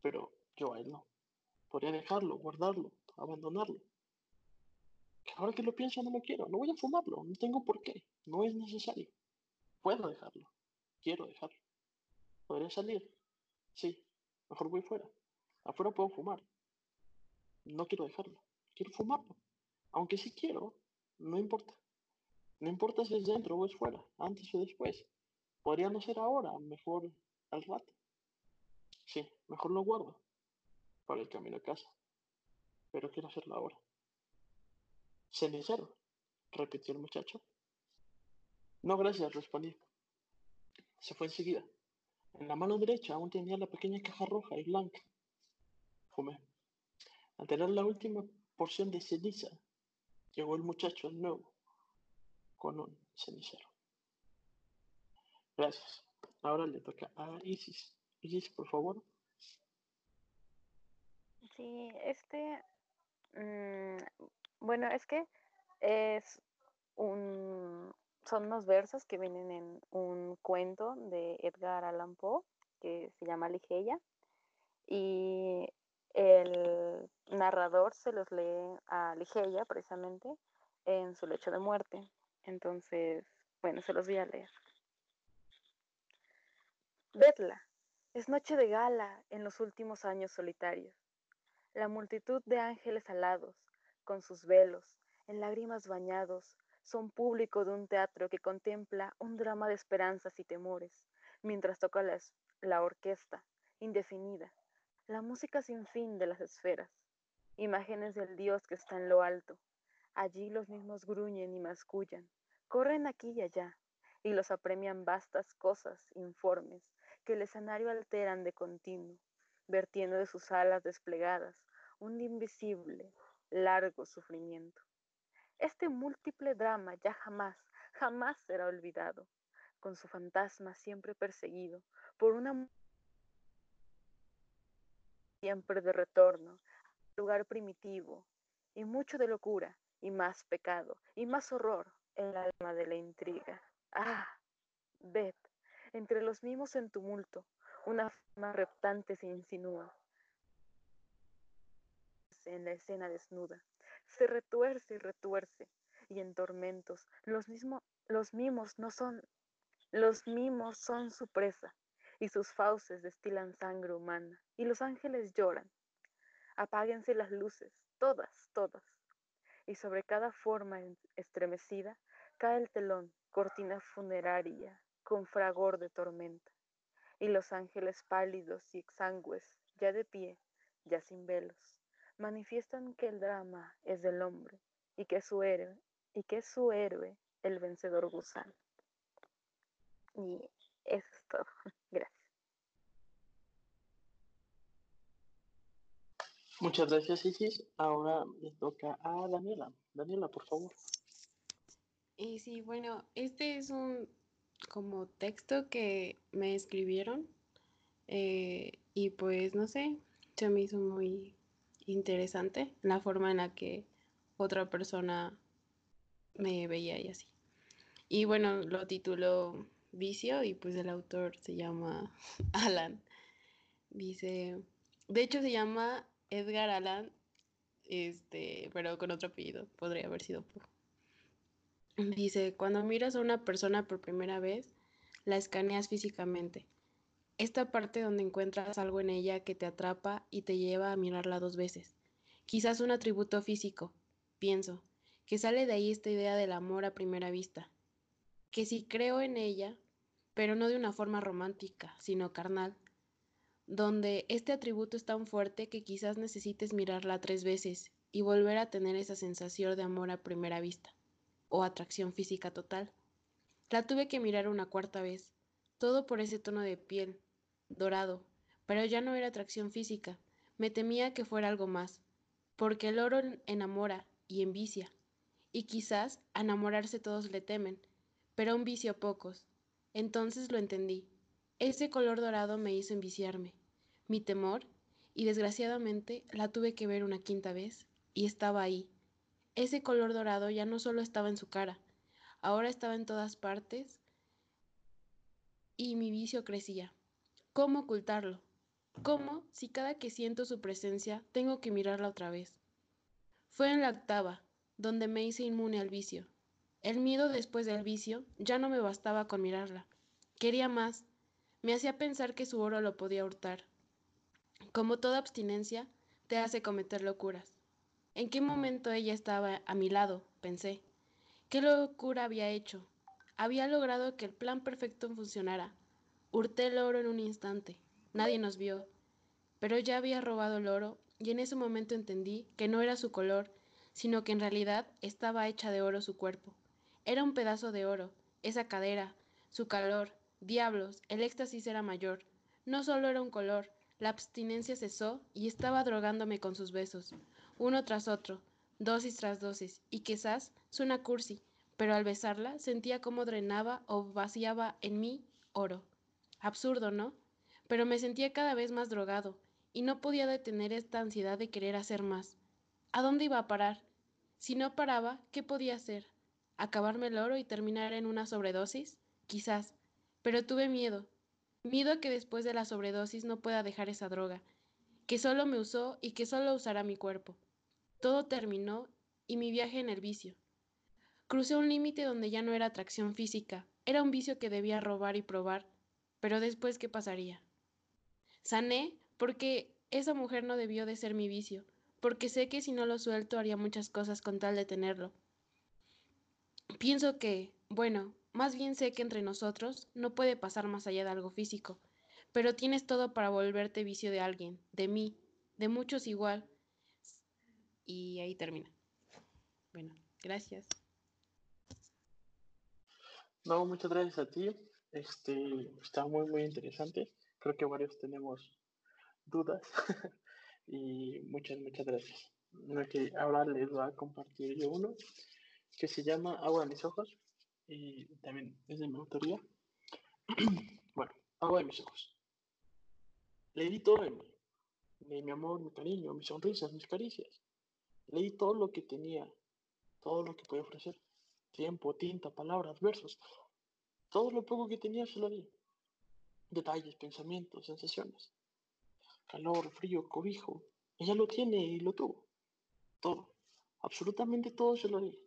Pero yo a él no. Podría dejarlo, guardarlo, abandonarlo. Ahora que lo pienso no lo quiero. No voy a fumarlo. No tengo por qué. No es necesario. Puedo dejarlo. Quiero dejarlo. ¿Podría salir? Sí. Mejor voy fuera. Afuera puedo fumar. No quiero dejarlo. Quiero fumarlo. Aunque sí quiero, no importa. No importa si es dentro o es fuera, antes o después. Podría no ser ahora, mejor al rato. Sí, mejor lo guardo para el camino a casa. Pero quiero hacerlo ahora. Cenicero, repitió el muchacho. No, gracias, respondí. Se fue enseguida. En la mano derecha aún tenía la pequeña caja roja y blanca. Fumé. Al tener la última porción de ceniza, llegó el muchacho nuevo con un cenicero. Gracias. Ahora le toca a Isis. Isis, por favor. Sí, este, mm, bueno, es que es un, son unos versos que vienen en un cuento de Edgar Allan Poe que se llama Ligeia y el narrador se los lee a Ligeia precisamente en su lecho de muerte. Entonces, bueno, se los voy a leer. Vedla, es noche de gala en los últimos años solitarios. La multitud de ángeles alados, con sus velos, en lágrimas bañados, son público de un teatro que contempla un drama de esperanzas y temores, mientras toca la, la orquesta, indefinida, la música sin fin de las esferas, imágenes del Dios que está en lo alto. Allí los mismos gruñen y mascullan, corren aquí y allá, y los apremian vastas cosas informes que el escenario alteran de continuo, vertiendo de sus alas desplegadas un invisible, largo sufrimiento. Este múltiple drama ya jamás, jamás será olvidado, con su fantasma siempre perseguido por una siempre de retorno lugar primitivo, y mucho de locura, y más pecado, y más horror en el alma de la intriga. Ah, ved, entre los mimos en tumulto, una forma reptante se insinúa en la escena desnuda. Se retuerce y retuerce, y en tormentos. Los, mismos, los mimos no son, los mimos son su presa y sus fauces destilan sangre humana y los ángeles lloran. Apáguense las luces, todas, todas. Y sobre cada forma estremecida cae el telón, cortina funeraria, con fragor de tormenta. Y los ángeles pálidos y exangües, ya de pie, ya sin velos, manifiestan que el drama es del hombre y que su héroe, y que es su héroe el vencedor gusano. Y eso es todo. Gracias. Muchas gracias, Isis. Ahora le toca a Daniela. Daniela, por favor. Y sí, bueno, este es un como texto que me escribieron eh, y pues no sé, se me hizo muy interesante la forma en la que otra persona me veía y así. Y bueno, lo tituló Vicio y pues el autor se llama Alan. Dice, de hecho se llama Edgar Alan, este, pero con otro apellido, podría haber sido por. Dice, cuando miras a una persona por primera vez, la escaneas físicamente. Esta parte donde encuentras algo en ella que te atrapa y te lleva a mirarla dos veces. Quizás un atributo físico, pienso, que sale de ahí esta idea del amor a primera vista. Que si creo en ella, pero no de una forma romántica, sino carnal, donde este atributo es tan fuerte que quizás necesites mirarla tres veces y volver a tener esa sensación de amor a primera vista o atracción física total. La tuve que mirar una cuarta vez, todo por ese tono de piel, dorado, pero ya no era atracción física, me temía que fuera algo más, porque el oro enamora y envicia, y quizás a enamorarse todos le temen, pero un vicio pocos. Entonces lo entendí. Ese color dorado me hizo enviciarme. Mi temor, y desgraciadamente la tuve que ver una quinta vez, y estaba ahí, ese color dorado ya no solo estaba en su cara, ahora estaba en todas partes y mi vicio crecía. ¿Cómo ocultarlo? ¿Cómo, si cada que siento su presencia, tengo que mirarla otra vez? Fue en la octava, donde me hice inmune al vicio. El miedo después del vicio ya no me bastaba con mirarla. Quería más. Me hacía pensar que su oro lo podía hurtar. Como toda abstinencia, te hace cometer locuras. ¿En qué momento ella estaba a mi lado? pensé. ¿Qué locura había hecho? Había logrado que el plan perfecto funcionara. Hurté el oro en un instante. Nadie nos vio. Pero ya había robado el oro y en ese momento entendí que no era su color, sino que en realidad estaba hecha de oro su cuerpo. Era un pedazo de oro, esa cadera, su calor, diablos, el éxtasis era mayor. No solo era un color, la abstinencia cesó y estaba drogándome con sus besos uno tras otro, dosis tras dosis, y quizás suena cursi, pero al besarla sentía cómo drenaba o vaciaba en mí oro. Absurdo, ¿no? Pero me sentía cada vez más drogado, y no podía detener esta ansiedad de querer hacer más. ¿A dónde iba a parar? Si no paraba, ¿qué podía hacer? ¿Acabarme el oro y terminar en una sobredosis? Quizás. Pero tuve miedo. Miedo a que después de la sobredosis no pueda dejar esa droga, que solo me usó y que solo usará mi cuerpo. Todo terminó y mi viaje en el vicio. Crucé un límite donde ya no era atracción física, era un vicio que debía robar y probar, pero después ¿qué pasaría? Sané porque esa mujer no debió de ser mi vicio, porque sé que si no lo suelto haría muchas cosas con tal de tenerlo. Pienso que, bueno, más bien sé que entre nosotros no puede pasar más allá de algo físico, pero tienes todo para volverte vicio de alguien, de mí, de muchos igual. Y ahí termina. Bueno, gracias. No, muchas gracias a ti. Este está muy, muy interesante. Creo que varios tenemos dudas. y muchas, muchas gracias. Que ahora les voy a compartir yo uno que se llama Agua de mis ojos. Y también es de mi autoría. bueno, Agua de mis ojos. Le di todo en mí. Mi amor, mi cariño, mis sonrisas, mis caricias. Le di todo lo que tenía, todo lo que podía ofrecer. Tiempo, tinta, palabras, versos. Todo lo poco que tenía se lo di. Detalles, pensamientos, sensaciones. Calor, frío, cobijo. Ella lo tiene y lo tuvo. Todo. Absolutamente todo se lo di.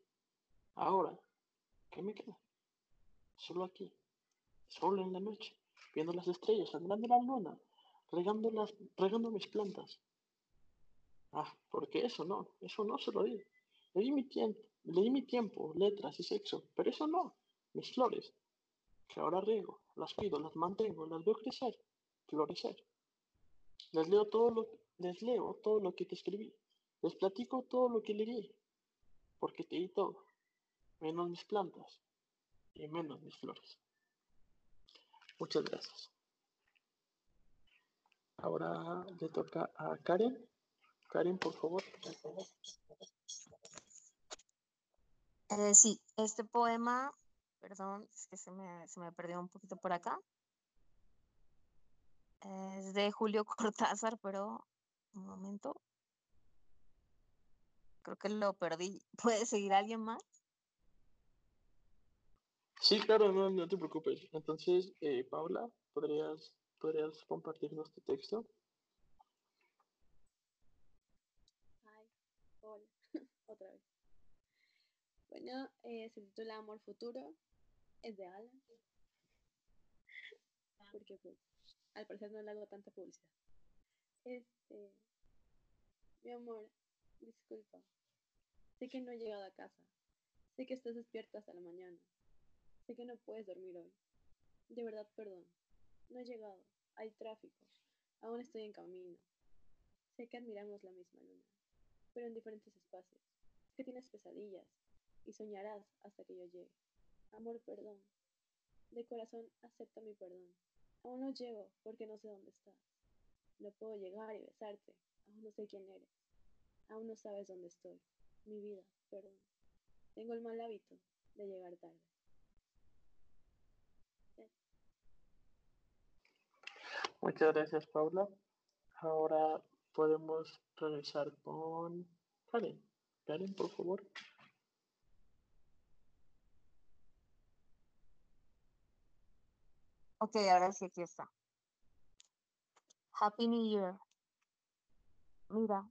Ahora, ¿qué me queda? Solo aquí, solo en la noche, viendo las estrellas, admirando la luna, regando, las, regando mis plantas. Ah, porque eso no, eso no se lo di. Le di mi tiempo, le di mi tiempo, letras y sexo, pero eso no, mis flores, que ahora riego, las cuido, las mantengo, las veo crecer, florecer. Les leo todo lo, les leo todo lo que te escribí, les platico todo lo que leí, porque te di todo, menos mis plantas y menos mis flores. Muchas gracias. Ahora le toca a Karen. Karen, por favor. Eh, sí, este poema, perdón, es que se me, se me perdió un poquito por acá. Es de Julio Cortázar, pero un momento. Creo que lo perdí. ¿Puede seguir alguien más? Sí, claro, no, no te preocupes. Entonces, eh, Paula, ¿podrías, ¿podrías compartirnos tu texto? Ay, hola, otra vez. Bueno, eh, se titula Amor Futuro, es de Alan. Porque pues, al parecer no le hago tanta publicidad. Este, mi amor, disculpa. Sé que no he llegado a casa. Sé que estás despierta hasta la mañana. Sé que no puedes dormir hoy. De verdad, perdón. No he llegado. Hay tráfico. Aún estoy en camino. Sé que admiramos la misma luna, pero en diferentes espacios. Sé que tienes pesadillas y soñarás hasta que yo llegue. Amor, perdón. De corazón, acepta mi perdón. Aún no llego porque no sé dónde estás. No puedo llegar y besarte. Aún no sé quién eres. Aún no sabes dónde estoy. Mi vida, perdón. Tengo el mal hábito de llegar tarde. Muchas gracias, Paula. Ahora podemos regresar con Karen. Karen, por favor. Ok, ahora sí, aquí está. Happy New Year. Mira,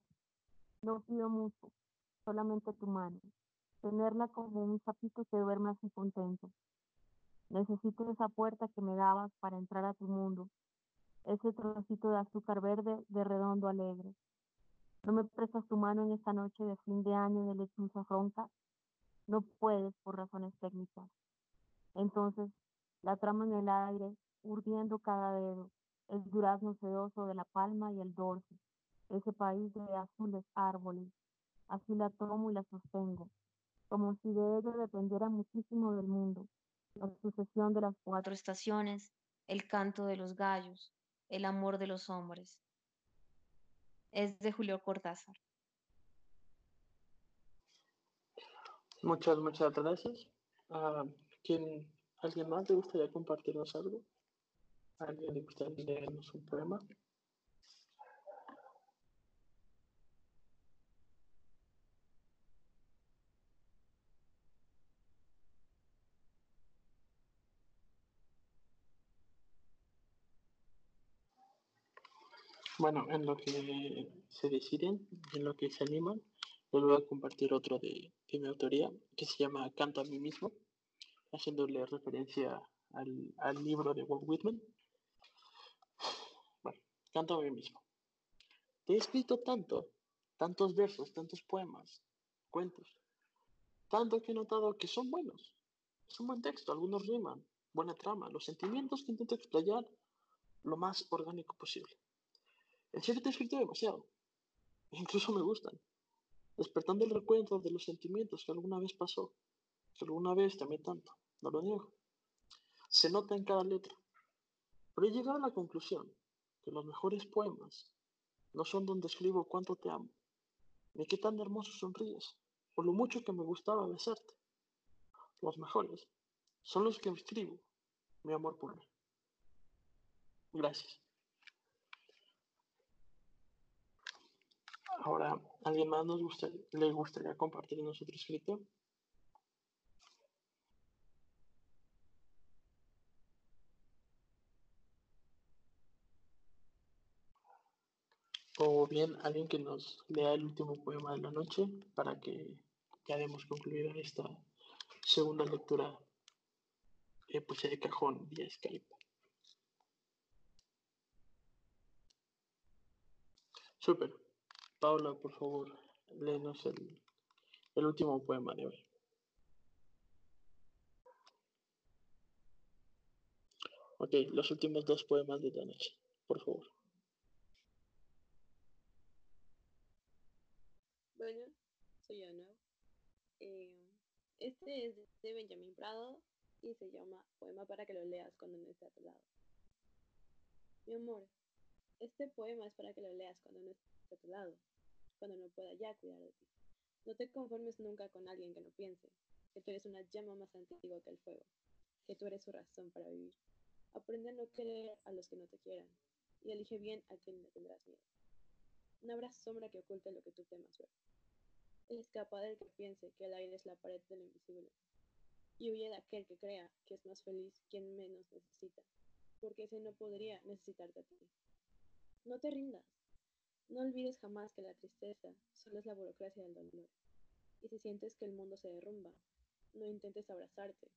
no pido mucho, solamente tu mano. Tenerla como un sapito que duerme así contento. Necesito esa puerta que me dabas para entrar a tu mundo. Ese trocito de azúcar verde de redondo alegre. ¿No me prestas tu mano en esta noche de fin de año de lechuza ronca? No puedes por razones técnicas. Entonces, la trama en el aire, urdiendo cada dedo, el durazno sedoso de la palma y el dorso, ese país de azules árboles. Así la tomo y la sostengo, como si de ello dependiera muchísimo del mundo, la sucesión de las cuatro estaciones, el canto de los gallos, el amor de los hombres. Es de Julio Cortázar. Muchas, muchas gracias. Ah, ¿quién, ¿Alguien más le gustaría compartirnos algo? ¿Alguien le gustaría leernos un poema? Bueno, en lo que se deciden, en lo que se animan, les voy a compartir otro de mi autoría que se llama Canto a mí mismo, haciéndole referencia al, al libro de Walt Whitman. Bueno, canto a mí mismo. Te he escrito tanto, tantos versos, tantos poemas, cuentos, tanto que he notado que son buenos. Es un buen texto, algunos riman, buena trama, los sentimientos que intento explayar lo más orgánico posible. En serio te he escrito demasiado. Incluso me gustan. Despertando el recuerdo de los sentimientos que alguna vez pasó, que alguna vez te tanto, lo niego. Se nota en cada letra. Pero he llegado a la conclusión que los mejores poemas no son donde escribo cuánto te amo, ni qué tan hermoso sonríes, o lo mucho que me gustaba besarte. Los mejores son los que escribo, mi amor puro. Gracias. Ahora, ¿alguien más nos le gustaría compartir nosotros escrito? O bien alguien que nos lea el último poema de la noche para que ya demos concluida esta segunda lectura eh, poesía de cajón vía Skype. Super. Paula, por favor, léenos el, el último poema de hoy. Ok, los últimos dos poemas de la noche, por favor. Bueno, soy Ana. Eh, este es de Benjamín Prado y se llama Poema para que lo leas cuando no esté a tu lado. Mi amor, este poema es para que lo leas cuando no esté a tu lado, cuando no pueda ya cuidar de ti. No te conformes nunca con alguien que no piense, que tú eres una llama más antigua que el fuego, que tú eres su razón para vivir. Aprende a no querer a los que no te quieran y elige bien a quien le tendrás miedo. No habrá sombra que oculte lo que tú temas ver. Escapa del que piense que el aire es la pared de lo invisible. Y huye de aquel que crea que es más feliz quien menos necesita, porque ese no podría necesitarte a ti. No te rindas. No olvides jamás que la tristeza solo es la burocracia del dolor. Y si sientes que el mundo se derrumba, no intentes abrazarte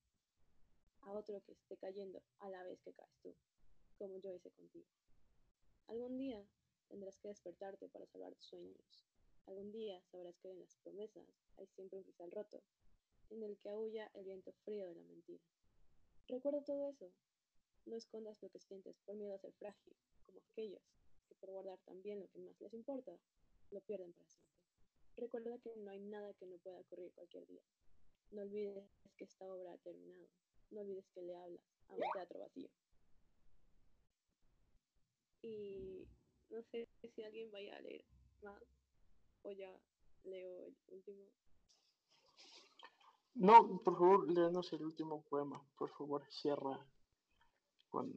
a otro que esté cayendo a la vez que caes tú, como yo hice contigo. Algún día tendrás que despertarte para salvar tus sueños. Algún día sabrás que en las promesas hay siempre un cristal roto, en el que aúlla el viento frío de la mentira. Recuerda todo eso. No escondas lo que sientes por miedo a ser frágil, como aquellos que por guardar también lo que más les importa, lo pierden para siempre. Recuerda que no hay nada que no pueda ocurrir cualquier día. No olvides que esta obra ha terminado no olvides que le hablas a un teatro vacío. Y no sé si alguien vaya a leer más o ya leo el último. No, por favor, léanos el último poema. Por favor, cierra con,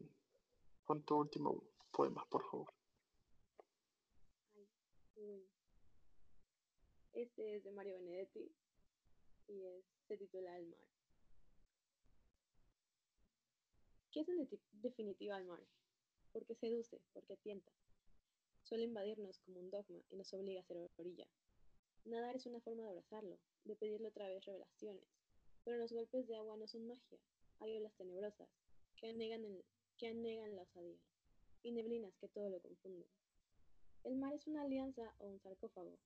con tu último poema, por favor. Este es de Mario Benedetti y es, se titula El mar. ¿Qué es en definitiva el mar? Porque seduce, porque tienta. Suele invadirnos como un dogma y nos obliga a ser orilla. Nadar es una forma de abrazarlo, de pedirle otra vez revelaciones. Pero los golpes de agua no son magia. Hay olas tenebrosas que anegan, que anegan la osadía y neblinas que todo lo confunden. El mar es una alianza o un sarcófago.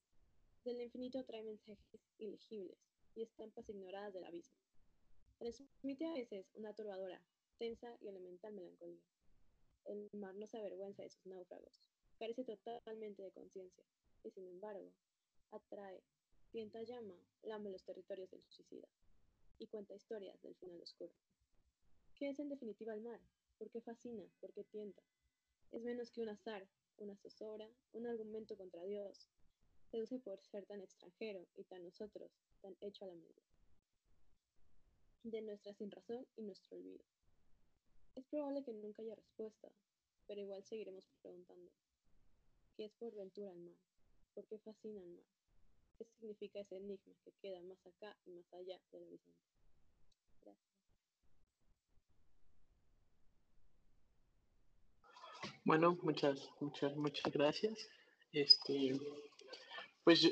Del infinito trae mensajes ilegibles y estampas ignoradas del abismo. Transmite a veces una turbadora, tensa y elemental melancolía. El mar no se avergüenza de sus náufragos, carece totalmente de conciencia, y sin embargo, atrae, tienta llama, lame los territorios del suicida, y cuenta historias del final oscuro. ¿Qué es en definitiva el mar? ¿Por qué fascina? ¿Por qué tienta? Es menos que un azar, una zozobra, un argumento contra Dios. Seduce por ser tan extranjero y tan nosotros, tan hecho a la medida. De nuestra sinrazón y nuestro olvido. Es probable que nunca haya respuesta, pero igual seguiremos preguntando. ¿Qué es por ventura el mar? ¿Por qué fascina el mar? ¿Qué significa ese enigma que queda más acá y más allá del horizonte? Gracias. Bueno, muchas, muchas, muchas gracias. Este, pues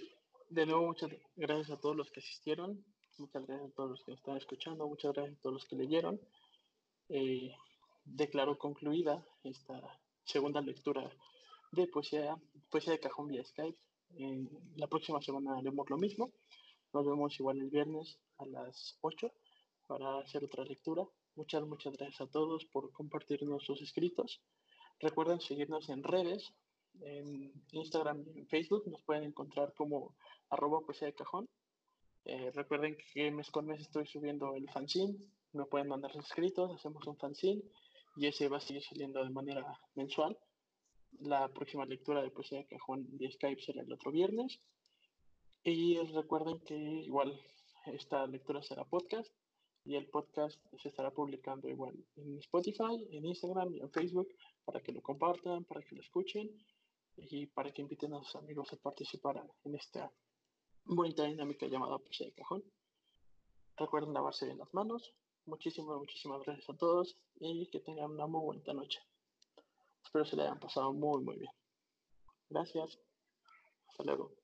de nuevo muchas gracias a todos los que asistieron, muchas gracias a todos los que están escuchando, muchas gracias a todos los que leyeron. Eh, declaró concluida esta segunda lectura de poesía, poesía de cajón vía Skype. la próxima semana haremos lo mismo. Nos vemos igual el viernes a las 8 para hacer otra lectura. Muchas, muchas gracias a todos por compartirnos sus escritos. Recuerden seguirnos en redes, en Instagram y en Facebook. Nos pueden encontrar como arroba poesía de cajón. Eh, recuerden que mes con mes estoy subiendo el fanzine. Me pueden mandar sus escritos, hacemos un fanzine y ese va a seguir saliendo de manera mensual. La próxima lectura de poesía de cajón de Skype será el otro viernes. Y recuerden que igual esta lectura será podcast y el podcast se estará publicando igual en Spotify, en Instagram y en Facebook para que lo compartan, para que lo escuchen y para que inviten a sus amigos a participar en esta bonita dinámica llamada poesía de cajón. Recuerden lavarse bien las manos, Muchísimas, muchísimas gracias a todos y que tengan una muy buena noche. Espero se le hayan pasado muy, muy bien. Gracias. Hasta luego.